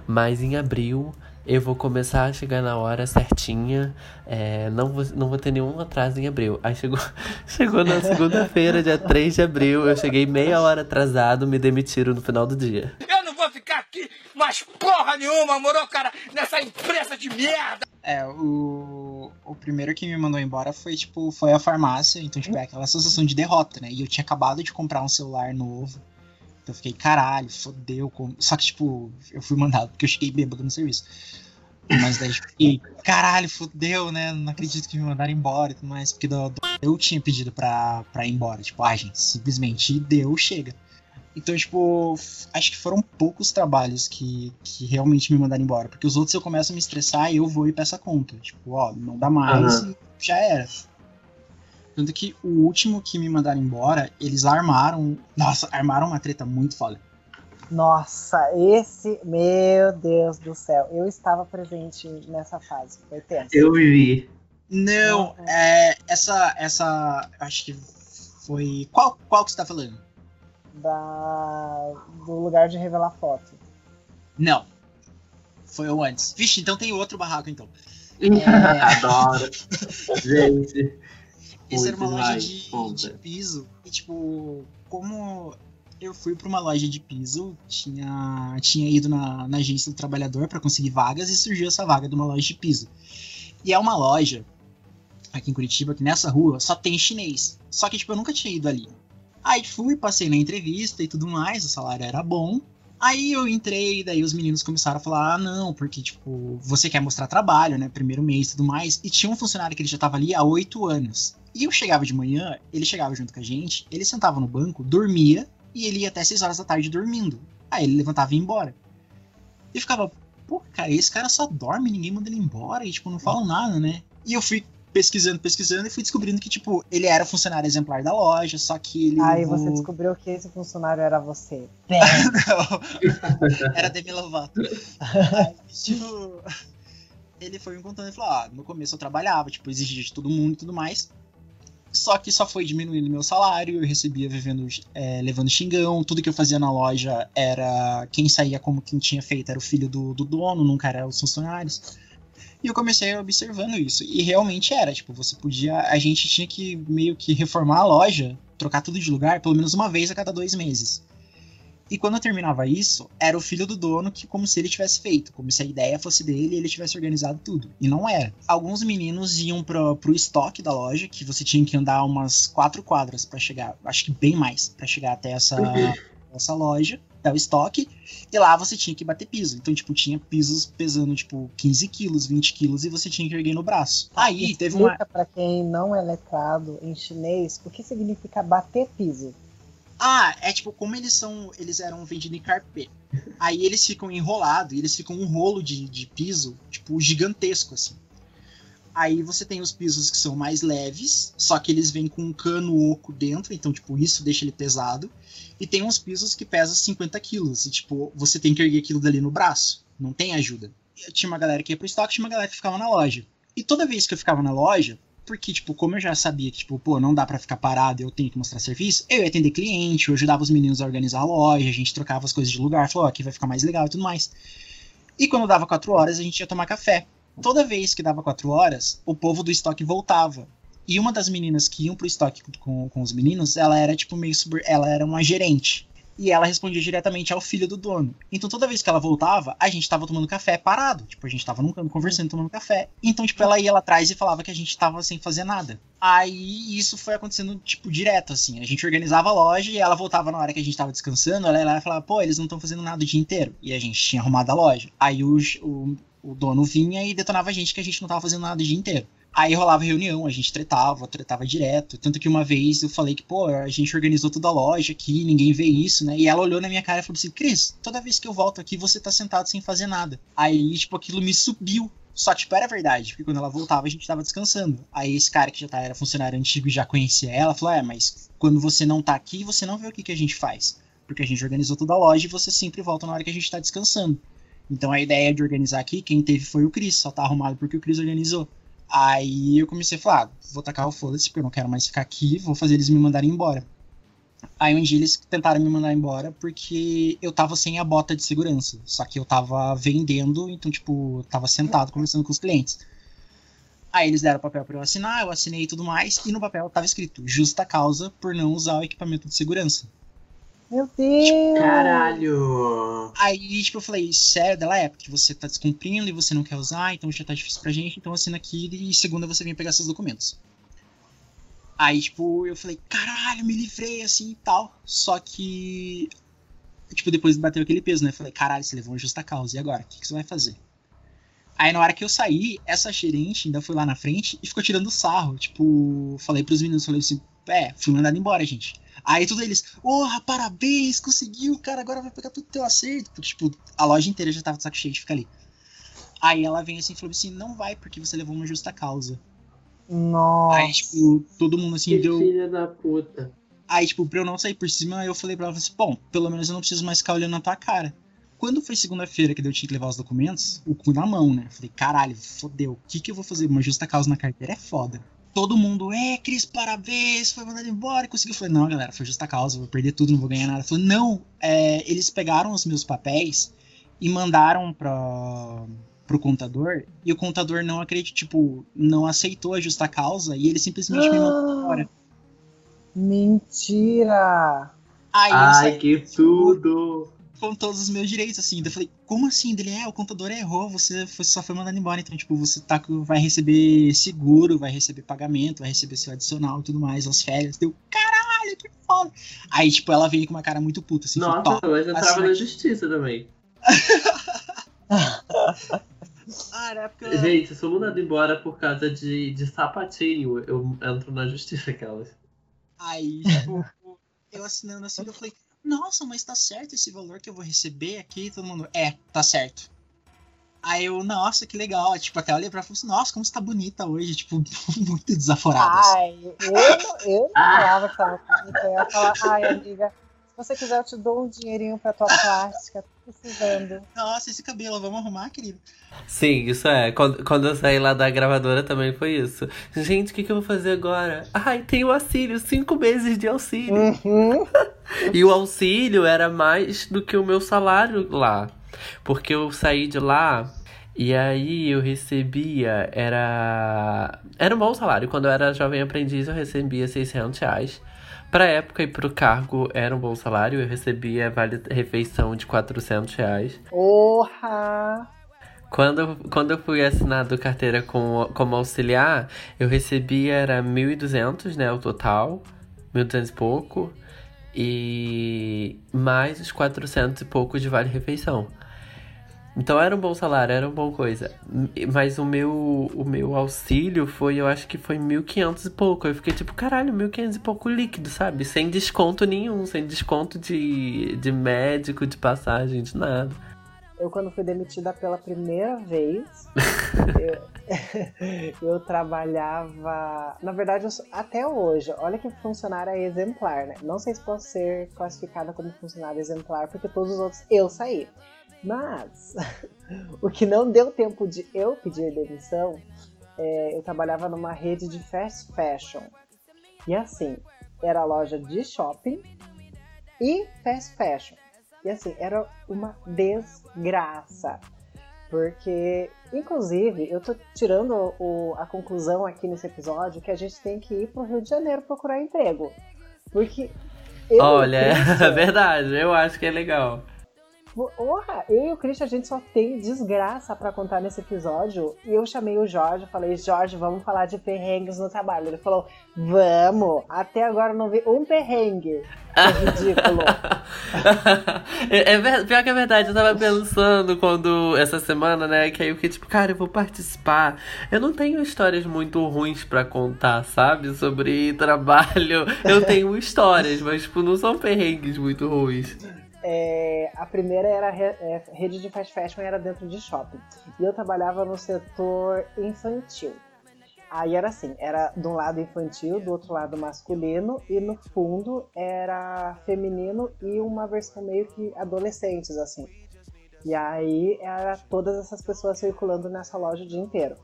Mas em abril eu vou começar a chegar na hora certinha. é, não, vou, não vou ter nenhum atraso em abril. Aí chegou, chegou na segunda-feira, dia 3 de abril. Eu cheguei meia hora atrasado, me demitiram no final do dia. Eu não vou ficar aqui mais porra nenhuma, moro, cara, nessa empresa de merda. É, o, o primeiro que me mandou embora foi, tipo, foi a farmácia, então, tipo, é aquela sensação de derrota, né? E eu tinha acabado de comprar um celular novo. Eu fiquei, caralho, fodeu. como- Só que, tipo, eu fui mandado porque eu cheguei bêbado no serviço. Mas daí, fiquei, caralho, fodeu, né? Não acredito que me mandaram embora e tudo mais. Porque do- do- eu tinha pedido pra, pra ir embora. Tipo, ah, gente, simplesmente deu, chega. Então, tipo, acho que foram poucos trabalhos que, que realmente me mandaram embora. Porque os outros eu começo a me estressar e eu vou e peço a conta. Tipo, ó, não dá mais Aham. e já era. Tanto que o último que me mandaram embora, eles armaram. Nossa, armaram uma treta muito foda. Nossa, esse. Meu Deus do céu. Eu estava presente nessa fase. Foi tenso. Eu vi. Não, é. Essa. Essa. Acho que foi. Qual, qual que você tá falando? Da... Do lugar de revelar foto. Não. Foi o antes. Vixe, então tem outro barraco então. Adoro. Gente. Essa era uma loja de, de piso. E, tipo, como eu fui pra uma loja de piso, tinha, tinha ido na, na agência do trabalhador pra conseguir vagas e surgiu essa vaga de uma loja de piso. E é uma loja aqui em Curitiba que nessa rua só tem chinês. Só que, tipo, eu nunca tinha ido ali. Aí fui, passei na entrevista e tudo mais, o salário era bom. Aí eu entrei, daí os meninos começaram a falar: ah, não, porque, tipo, você quer mostrar trabalho, né? Primeiro mês e tudo mais. E tinha um funcionário que ele já tava ali há oito anos. E eu chegava de manhã, ele chegava junto com a gente, ele sentava no banco, dormia, e ele ia até seis horas da tarde dormindo. Aí ele levantava e ia embora. E ficava, pô, cara, esse cara só dorme, ninguém manda ele embora, e, tipo, não falam nada, né? E eu fui pesquisando, pesquisando e fui descobrindo que, tipo, ele era funcionário exemplar da loja, só que ele. Aí você descobriu que esse funcionário era você. Não, era Demi Lovato. Aí, tipo, ele foi me contando e falou: ah, no começo eu trabalhava, tipo, exigia de todo mundo e tudo mais. Só que só foi diminuindo meu salário, eu recebia vivendo, é, levando xingão, tudo que eu fazia na loja era. Quem saía como quem tinha feito era o filho do, do dono, nunca era os funcionários. E eu comecei observando isso. E realmente era, tipo, você podia. A gente tinha que meio que reformar a loja, trocar tudo de lugar, pelo menos uma vez a cada dois meses. E quando eu terminava isso, era o filho do dono que, como se ele tivesse feito, como se a ideia fosse dele e ele tivesse organizado tudo. E não era. Alguns meninos iam pro, pro estoque da loja, que você tinha que andar umas quatro quadras pra chegar, acho que bem mais, pra chegar até essa, essa loja, o estoque. E lá você tinha que bater piso. Então, tipo, tinha pisos pesando, tipo, 15 quilos, 20 quilos, e você tinha que erguer no braço. Aí teve uma. Explica pra quem não é letrado em chinês o que significa bater piso. Ah, é tipo, como eles são. Eles eram vendidos em carpê. Aí eles ficam enrolados e eles ficam um rolo de, de piso, tipo, gigantesco, assim. Aí você tem os pisos que são mais leves, só que eles vêm com um cano oco dentro, então, tipo, isso deixa ele pesado. E tem uns pisos que pesam 50 quilos, e, tipo, você tem que erguer aquilo dali no braço. Não tem ajuda. Tinha uma galera que ia pro estoque, tinha uma galera que ficava na loja. E toda vez que eu ficava na loja, porque, tipo, como eu já sabia que, tipo, pô, não dá pra ficar parado, eu tenho que mostrar serviço, eu ia atender cliente, eu ajudava os meninos a organizar a loja, a gente trocava as coisas de lugar, falou, ó, aqui vai ficar mais legal e tudo mais. E quando dava quatro horas, a gente ia tomar café. Toda vez que dava quatro horas, o povo do estoque voltava. E uma das meninas que iam pro estoque com, com os meninos, ela era, tipo, meio super... Ela era uma gerente. E ela respondia diretamente ao filho do dono. Então toda vez que ela voltava, a gente tava tomando café parado. Tipo, a gente tava num canto conversando, tomando café. Então, tipo, ela ia lá atrás e falava que a gente tava sem fazer nada. Aí isso foi acontecendo, tipo, direto, assim. A gente organizava a loja e ela voltava na hora que a gente tava descansando. Ela ia lá e falava, pô, eles não estão fazendo nada o dia inteiro. E a gente tinha arrumado a loja. Aí o, o, o dono vinha e detonava a gente que a gente não tava fazendo nada o dia inteiro. Aí rolava reunião, a gente tretava, tretava direto. Tanto que uma vez eu falei que, pô, a gente organizou toda a loja aqui, ninguém vê isso, né? E ela olhou na minha cara e falou assim: Cris, toda vez que eu volto aqui, você tá sentado sem fazer nada. Aí, tipo, aquilo me subiu. Só tipo, era verdade, porque quando ela voltava, a gente tava descansando. Aí esse cara que já tá, era funcionário antigo e já conhecia ela, falou: É, mas quando você não tá aqui, você não vê o que, que a gente faz. Porque a gente organizou toda a loja e você sempre volta na hora que a gente tá descansando. Então a ideia de organizar aqui, quem teve foi o Cris, só tá arrumado porque o Cris organizou. Aí eu comecei a falar, ah, vou tacar o foda-se, porque eu não quero mais ficar aqui, vou fazer eles me mandarem embora. Aí um dia eles tentaram me mandar embora porque eu tava sem a bota de segurança. Só que eu tava vendendo, então, tipo, tava sentado conversando com os clientes. Aí eles deram o papel pra eu assinar, eu assinei e tudo mais, e no papel tava escrito justa causa por não usar o equipamento de segurança. Meu Deus! Caralho! Aí, tipo, eu falei, sério, dela é, porque você tá descumprindo e você não quer usar, então já tá difícil pra gente, então assina aqui e segunda você vem pegar seus documentos. Aí, tipo, eu falei, caralho, me livrei assim e tal. Só que. Tipo, depois bateu aquele peso, né? Eu falei, caralho, você levou uma justa causa, e agora? O que, que você vai fazer? Aí na hora que eu saí, essa gerente ainda foi lá na frente e ficou tirando sarro. Tipo, falei pros meninos, falei assim, é, fui mandado embora, gente. Aí tudo eles, porra, parabéns, conseguiu, cara, agora vai pegar tudo teu acerto. Porque, tipo, a loja inteira já tava de saco cheio de ficar ali. Aí ela vem assim e falou assim, não vai, porque você levou uma justa causa. Nossa. Aí, tipo, todo mundo assim Que deu. filha da puta. Aí, tipo, pra eu não sair por cima, eu falei pra ela assim, bom, pelo menos eu não preciso mais ficar olhando na tua cara. Quando foi segunda-feira que eu tinha que levar os documentos, o cu na mão, né? Falei, caralho, fodeu, o que que eu vou fazer? Uma justa causa na carteira é foda. Todo mundo, é, Cris, parabéns, foi mandado embora e conseguiu. Eu falei, não, galera, foi justa causa, vou perder tudo, não vou ganhar nada. Falei, não, é, eles pegaram os meus papéis e mandaram pra, pro contador, e o contador não acreditou, tipo, não aceitou a justa causa e ele simplesmente me mandou embora. Mentira! Aí eu Ai, que tudo! Com todos os meus direitos, assim. Daí eu falei, como assim? Ele é, o contador errou, você foi- só foi mandado embora. Então, tipo, você tá, vai receber seguro, vai receber pagamento, vai receber seu adicional e tudo mais, as férias. Deu, caralho! que foda. Aí, tipo, ela veio com uma cara muito puta, assim, Nossa, falou, "Tó, mas eu entrava assina na aqui." justiça também. Ah, na época... Gente, se eu mandado embora por causa de, de sapatinho, eu entro na justiça aquelas. Aí, tipo, eu assinando assim, eu falei, nossa, mas tá certo esse valor que eu vou receber aqui? Todo mundo, é, tá certo. Aí eu, nossa, que legal. Tipo, até olhei pra ela e falei assim, nossa, como você tá bonita hoje. Tipo, muito desaforada. assim. Ai, eu, eu não falava que tava bonita. Eu ia falar, ai, amiga, você quiser, eu te dou um dinheirinho pra tua plástica. Tô precisando. Nossa, esse cabelo, vamos arrumar, querido? Sim, isso é. Quando, quando eu saí lá da gravadora também foi isso. Gente, o que, que eu vou fazer agora? Ai, tem o auxílio, cinco meses de auxílio. Uhum. E o auxílio era mais do que o meu salário lá. Porque eu saí de lá e aí eu recebia, era. Era um bom salário. Quando eu era jovem aprendiz, eu recebia 600 reais. Pra época e pro cargo era um bom salário. Eu recebia vale refeição de 400 reais. Porra! Quando, eu- quando eu fui assinado carteira com, como auxiliar, eu recebia era 1.200, né, o total. 1.200 e pouco. E mais os 400 e pouco de vale-refeição. Então era um bom salário, era uma boa coisa. Mas o meu, o meu auxílio foi, eu acho que foi 1.500 e pouco. Eu fiquei tipo, caralho, 1.500 e pouco líquido, sabe? Sem desconto nenhum, sem desconto de, de médico, de passagem, de nada. Eu, quando fui demitida pela primeira vez, eu, eu trabalhava. Na verdade, eu até hoje, olha que funcionária exemplar, né? Não sei se posso ser classificada como funcionária exemplar, porque todos os outros eu saí. Mas o que não deu tempo de eu pedir demissão, é, eu trabalhava numa rede de fast fashion. E assim, era loja de shopping e fast fashion. E assim, era uma desgraça. Porque, inclusive, eu tô tirando o- a conclusão aqui nesse episódio que a gente tem que ir pro Rio de Janeiro procurar emprego. Porque. Olha, é verdade, eu acho que é legal. Porra, eu e o Christian, a gente só tem desgraça pra contar nesse episódio. E eu chamei o Jorge, falei, Jorge, vamos falar de perrengues no trabalho. Ele falou, vamos! Até agora não vi um perrengue. Que ridículo. é, é pior que é verdade, eu tava pensando quando essa semana, né, que aí eu fiquei tipo, cara, eu vou participar. Eu não tenho histórias muito ruins pra contar, sabe? Sobre trabalho. Eu tenho histórias, mas tipo, não são perrengues muito ruins. É, a primeira era é, rede de fast fashion era dentro de shopping. E eu trabalhava no setor infantil. Aí era assim, era de um lado infantil, do outro lado masculino, e no fundo era feminino e uma versão meio que adolescentes, assim. E aí era todas essas pessoas circulando nessa loja o dia inteiro.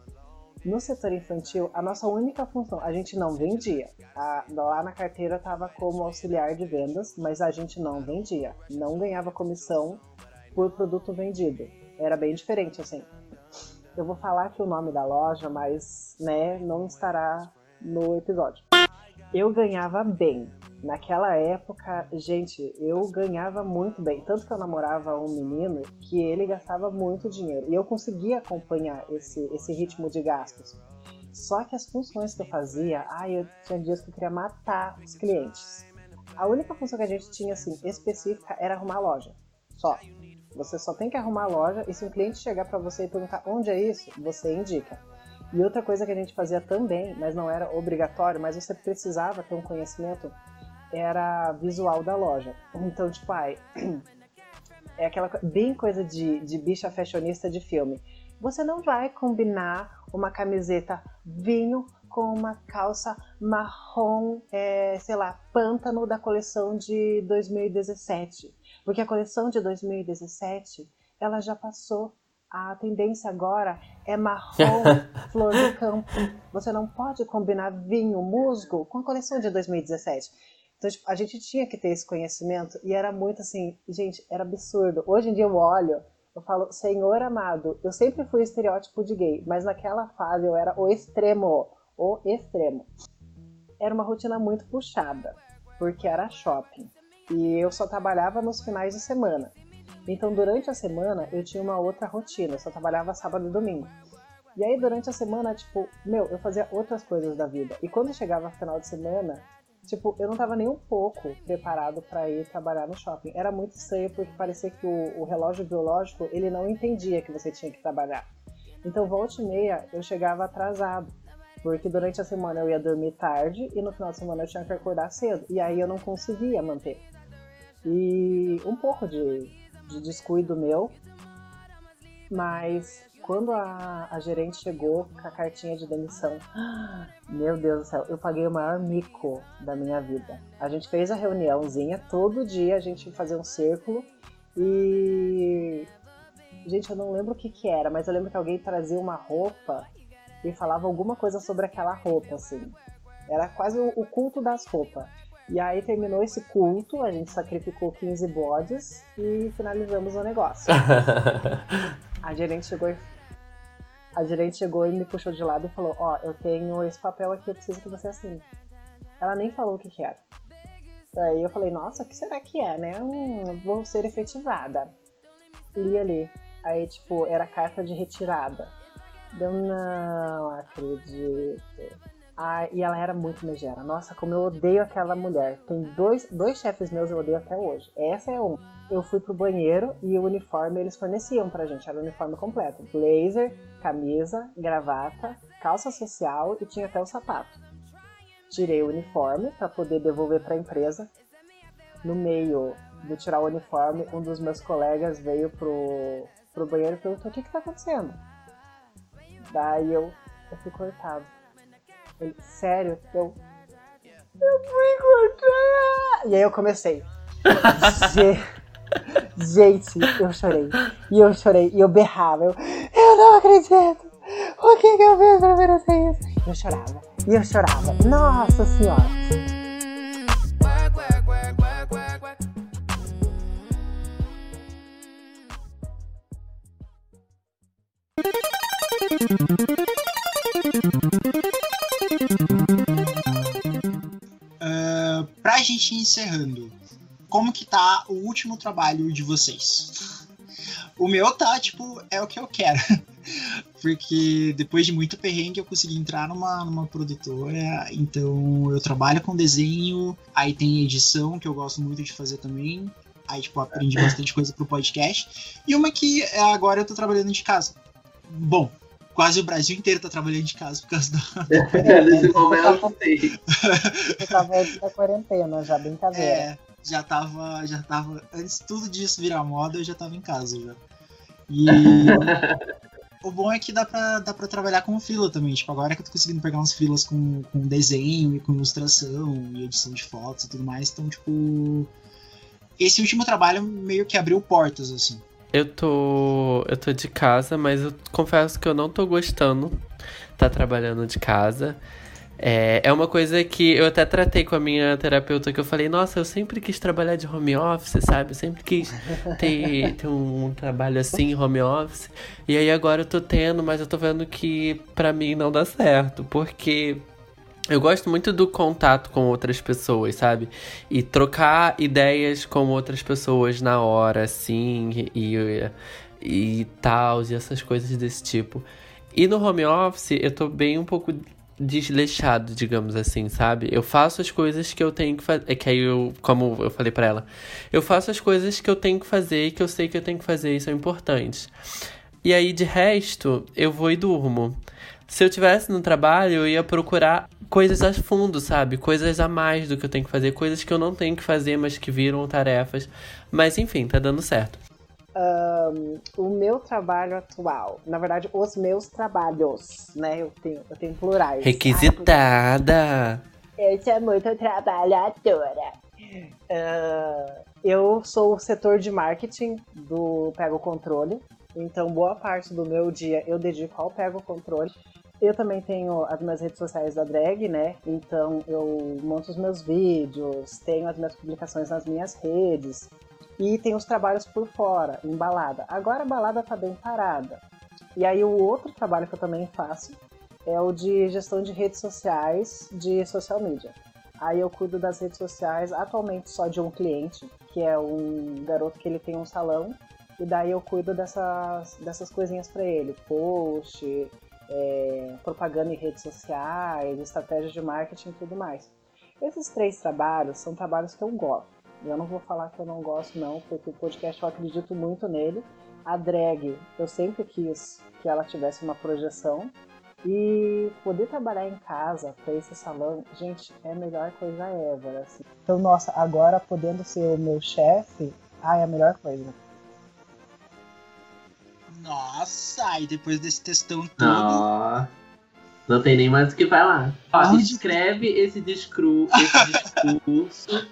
No setor infantil, a nossa única função, a gente não vendia. A- lá na carteira estava como auxiliar de vendas, mas a gente não vendia. Não ganhava comissão por produto vendido. Era bem diferente, assim. Eu vou falar aqui o nome da loja, mas né, não estará no episódio. Eu ganhava bem. Naquela época, gente, eu ganhava muito bem. Tanto que eu namorava um menino que ele gastava muito dinheiro. E eu conseguia acompanhar esse, esse ritmo de gastos. Só que as funções que eu fazia, ai, eu tinha dias que eu queria matar os clientes. A única função que a gente tinha, assim, específica era arrumar a loja. Só. Você só tem que arrumar a loja e se um cliente chegar para você e perguntar onde é isso, você indica. E outra coisa que a gente fazia também, mas não era obrigatório, mas você precisava ter um conhecimento, era visual da loja. Então, tipo, ai, é aquela bem coisa de, de bicha fashionista de filme. Você não vai combinar uma camiseta vinho com uma calça marrom, é, sei lá, pântano da coleção de 2017. Porque a coleção de 2017, ela já passou. A tendência agora é marrom, flor do campo. Você não pode combinar vinho, musgo com a coleção de 2017. Então, tipo, a gente tinha que ter esse conhecimento e era muito assim, gente, era absurdo. Hoje em dia eu olho, eu falo, Senhor amado, eu sempre fui estereótipo de gay, mas naquela fase eu era o extremo, o extremo. Era uma rotina muito puxada, porque era shopping. E eu só trabalhava nos finais de semana. Então, durante a semana, eu tinha uma outra rotina, eu só trabalhava sábado e domingo. E aí, durante a semana, tipo, meu, eu fazia outras coisas da vida. E quando chegava final de semana, Tipo, eu não tava nem um pouco preparado para ir trabalhar no shopping. Era muito estranho porque parecia que o, o, relógio biológico ele não entendia que você tinha que trabalhar. Então, volta e meia, eu chegava atrasado. Porque durante a semana eu ia dormir tarde e no final de semana eu tinha que acordar cedo. E aí eu não conseguia manter. E um pouco de, de descuido meu. Mas quando a, a, gerente chegou com a cartinha de demissão, meu Deus do céu, eu paguei o maior mico da minha vida. A gente fez a reuniãozinha, todo dia a gente fazia um círculo e. Gente, eu não lembro o que, que era, mas eu lembro que alguém trazia uma roupa e falava alguma coisa sobre aquela roupa, assim. Era quase o, o culto das roupas. E aí terminou esse culto, a gente sacrificou 15 bodes e finalizamos o negócio. a gerente chegou e a gerente chegou e me puxou de lado e falou: Ó, oh, eu tenho esse papel aqui, eu preciso que você assine. Ela nem falou o que, que era. Aí eu falei: Nossa, o que será que é, né? Hum, vou ser efetivada. Li ali. Aí, tipo, era carta de retirada. Eu não acredito. Ah, e ela era muito megera. Nossa, como eu odeio aquela mulher. Tem dois, dois chefes meus eu odeio até hoje. Essa é um. Eu fui pro banheiro e o uniforme eles forneciam pra gente. Era o uniforme completo. Blazer, camisa, gravata, calça social e tinha até o sapato. Tirei o uniforme para poder devolver para a empresa. No meio de tirar o uniforme, um dos meus colegas veio pro, pro banheiro e perguntou: O que, que tá acontecendo? Daí eu, eu fui cortado. Ele, sério, eu. Eu fui cortado! E aí eu comecei. Gente, eu chorei. E eu chorei. E eu berrava. Eu, eu não acredito! O que, que eu fiz pra merecer isso? Eu chorava. E eu chorava. Nossa Senhora! Uh, pra gente ir encerrando, como que tá o último trabalho de vocês? O meu tá, tipo, é o que eu quero. Porque depois de muito perrengue eu consegui entrar numa, numa produtora. Então eu trabalho com desenho, aí tem edição, que eu gosto muito de fazer também. Aí, tipo, aprendi bastante coisa pro podcast. E uma que é, agora eu tô trabalhando de casa. Bom, quase o Brasil inteiro tá trabalhando de casa por causa da. Nesse momento, sim. Eu tava da quarentena já, brincadeira. É, já tava, já tava. Antes tudo disso virar moda, eu já tava em casa já. E. o bom é que dá pra, dá pra trabalhar com fila também. Tipo, agora que eu tô conseguindo pegar umas filas com, com desenho e com ilustração e edição de fotos e tudo mais. Então, tipo. Esse último trabalho meio que abriu portas, assim. Eu tô. Eu tô de casa, mas eu confesso que eu não tô gostando. Tá trabalhando de casa. É, é uma coisa que eu até tratei com a minha terapeuta, que eu falei, nossa, eu sempre quis trabalhar de home office, sabe? Eu sempre quis ter, ter um, um trabalho assim, home office. E aí agora eu tô tendo, mas eu tô vendo que pra mim não dá certo, porque eu gosto muito do contato com outras pessoas, sabe? E trocar ideias com outras pessoas na hora, assim, e, e tal, e essas coisas desse tipo. E no home office eu tô bem um pouco desleixado, digamos assim, sabe? Eu faço as coisas que eu tenho que fazer. É que aí eu, como eu falei para ela, eu faço as coisas que eu tenho que fazer e que eu sei que eu tenho que fazer e são importantes. E aí, de resto, eu vou e durmo. Se eu tivesse no trabalho, eu ia procurar coisas a fundo, sabe? Coisas a mais do que eu tenho que fazer, coisas que eu não tenho que fazer, mas que viram tarefas. Mas enfim, tá dando certo. Um, o meu trabalho atual, na verdade, os meus trabalhos, né? Eu tenho, eu tenho plurais. Requisitada! eu sou muito trabalhadora. Uh, eu sou o setor de marketing do Pego Controle. Então, boa parte do meu dia eu dedico ao Pego Controle. Eu também tenho as minhas redes sociais da drag, né? Então eu monto os meus vídeos, tenho as minhas publicações nas minhas redes e tenho os trabalhos por fora, em balada. Agora a balada tá bem parada. E aí o outro trabalho que eu também faço é o de gestão de redes sociais de social media. Aí eu cuido das redes sociais atualmente só de um cliente, que é um garoto que ele tem um salão e daí eu cuido dessas, dessas coisinhas para ele, post, é, propaganda em redes sociais, estratégias de marketing e tudo mais. Esses três trabalhos são trabalhos que eu gosto. Eu não vou falar que eu não gosto, não, porque o podcast eu acredito muito nele. A drag, eu sempre quis que ela tivesse uma projeção. E poder trabalhar em casa para esse salão, gente, é a melhor coisa ever. Assim. Então, nossa, agora podendo ser o meu chefe, ai, é a melhor coisa. Nossa, e depois desse textão todo. Não, não tem nem mais o que falar. Ó, Onde- escreve esse, discru, esse discurso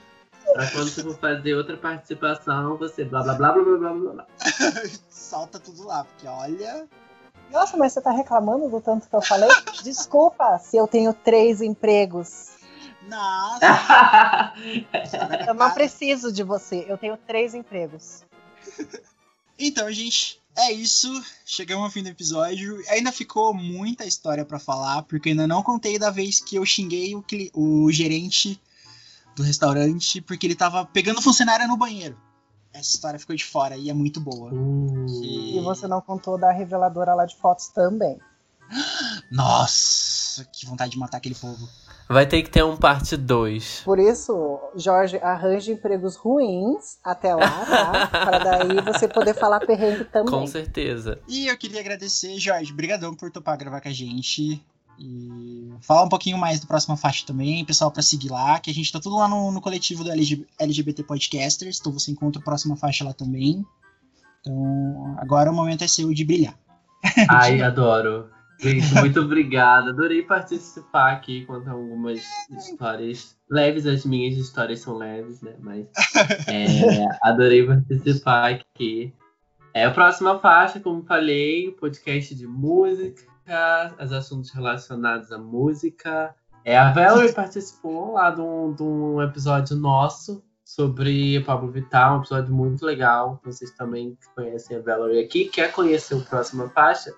pra quando você for fazer outra participação, você blá blá blá blá blá blá blá. blá. Salta tudo lá, porque olha. Nossa, mas você tá reclamando do tanto que eu falei? Desculpa se eu tenho três empregos. Nossa! Eu não preciso de você, eu tenho três empregos. Então, gente, é isso. Chegamos ao fim do episódio. Ainda ficou muita história pra falar, porque eu ainda não contei da vez que eu xinguei o, cli- o gerente do restaurante porque ele tava pegando funcionária no banheiro. Essa história ficou de fora e é muito boa. E você não contou da reveladora lá de fotos também. Nossa, que vontade de matar aquele povo. Vai ter que ter um parte 2. Por isso, Jorge, arranje empregos ruins até lá, tá? Pra daí você poder falar perrengue também. Com certeza. E eu queria agradecer, Jorge, brigadão por topar gravar com a gente. E falar um pouquinho mais do próxima faixa também, pessoal, pra seguir lá, que a gente tá tudo lá no, no coletivo do LG LGBT Podcasters, então você encontra a próxima faixa lá também. Então, agora o momento é seu de brilhar. Ai, adoro. Gente, muito obrigada. Adorei participar aqui, contar algumas histórias leves. As minhas histórias são leves, né? Mas é, adorei participar aqui. É a próxima faixa, como falei, o podcast de música, os assuntos relacionados à música. É, a Valerie participou lá de um, de um episódio nosso sobre Pablo Vittar, um episódio muito legal. Vocês também conhecem a Valerie aqui, quer conhecer o próxima faixa?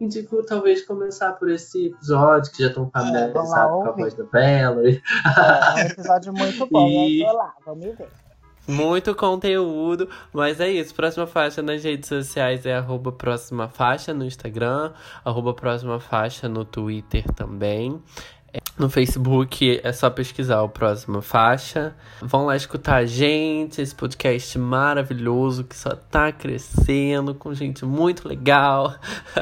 indico talvez começar por esse episódio, que já estão familiarizados com a voz da Valerie. É um episódio muito bom, E- eu tô lá, vamos ver. Muito conteúdo, mas é isso. Próxima faixa nas redes sociais é arroba próxima faixa no Instagram, arroba próxima faixa no Twitter também. No Facebook é só pesquisar o Próxima Faixa. Vão lá escutar a gente, esse podcast maravilhoso que só tá crescendo, com gente muito legal.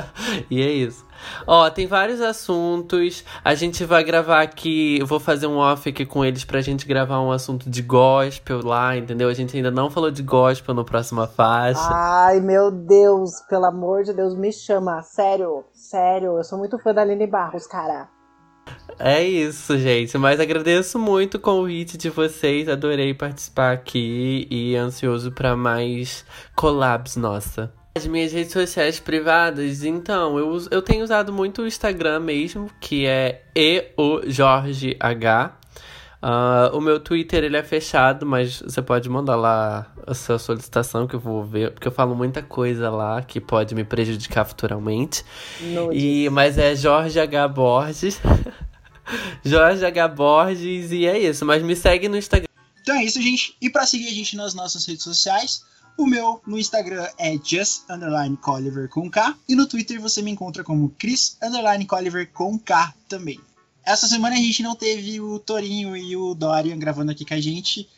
e é isso. Ó, tem vários assuntos. A gente vai gravar aqui. Eu vou fazer um off aqui com eles pra gente gravar um assunto de gospel lá, entendeu? A gente ainda não falou de gospel no próxima faixa. Ai, meu Deus, pelo amor de Deus, me chama. Sério, sério, eu sou muito fã da Aline Barros, cara. É isso, gente. Mas agradeço muito o convite de vocês. Adorei participar aqui e ansioso pra mais collabs nossa. As minhas redes sociais privadas, então, eu, eu tenho usado muito o Instagram mesmo, que é eojorgeh. Ah, o meu Twitter ele é fechado, mas você pode mandar lá a sua solicitação que eu vou ver, porque eu falo muita coisa lá que pode me prejudicar futuramente. E, mas é Jorge H. Borges. Jorge H. Borges, e é isso. Mas me segue no Instagram. Então é isso, gente. E pra seguir a gente nas nossas redes sociais, o meu no Instagram é just com K. E no Twitter você me encontra como Chris com K também. Essa semana a gente não teve o Torinho e o Dorian gravando aqui com a gente,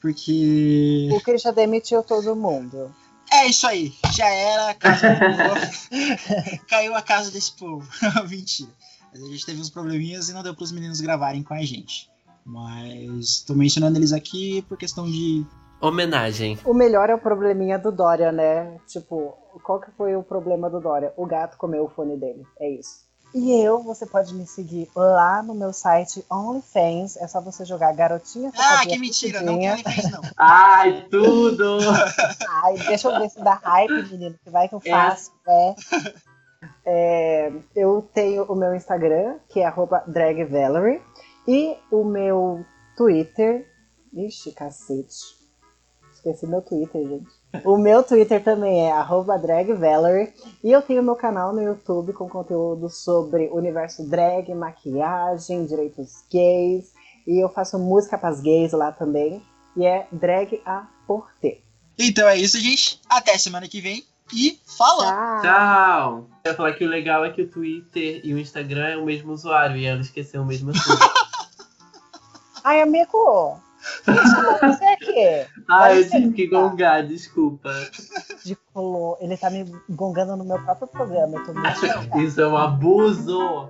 porque. O Chris já demitiu todo mundo. É isso aí, já era a casa do povo. Caiu a casa desse povo. Mentira. Mas a gente teve uns probleminhas e não deu pros meninos gravarem com a gente. Mas tô mencionando eles aqui por questão de. Homenagem. O melhor é o probleminha do Dória, né? Tipo, qual que foi o problema do Dória? O gato comeu o fone dele. É isso. E eu, você pode me seguir lá no meu site OnlyFans. É só você jogar garotinha Ah, que mentira, não tem. OnlyFans não. Ai, tudo! Ai, deixa eu ver se dá hype, menino, que vai que eu É. faço. É. É, eu tenho o meu Instagram, que é arroba dragvalerie, e o meu Twitter. Ixi, cacete. Esqueci meu Twitter, gente. O meu Twitter também é arroba dragvalerie. E eu tenho meu canal no YouTube com conteúdo sobre universo drag, maquiagem, direitos gays. E eu faço música para as gays lá também. E é drag a porter. Então é isso, gente. Até semana que vem. E falou! Tchau! Eu ia falar que o legal é que o Twitter e o Instagram é o mesmo usuário e ela esqueceu o mesmo assunto. Ai, amigo. Desculpa, você aqui. Ah, eu tive que gongar, desculpa. Tipo, ele tá me gongando no meu próprio programa. Isso é um abuso.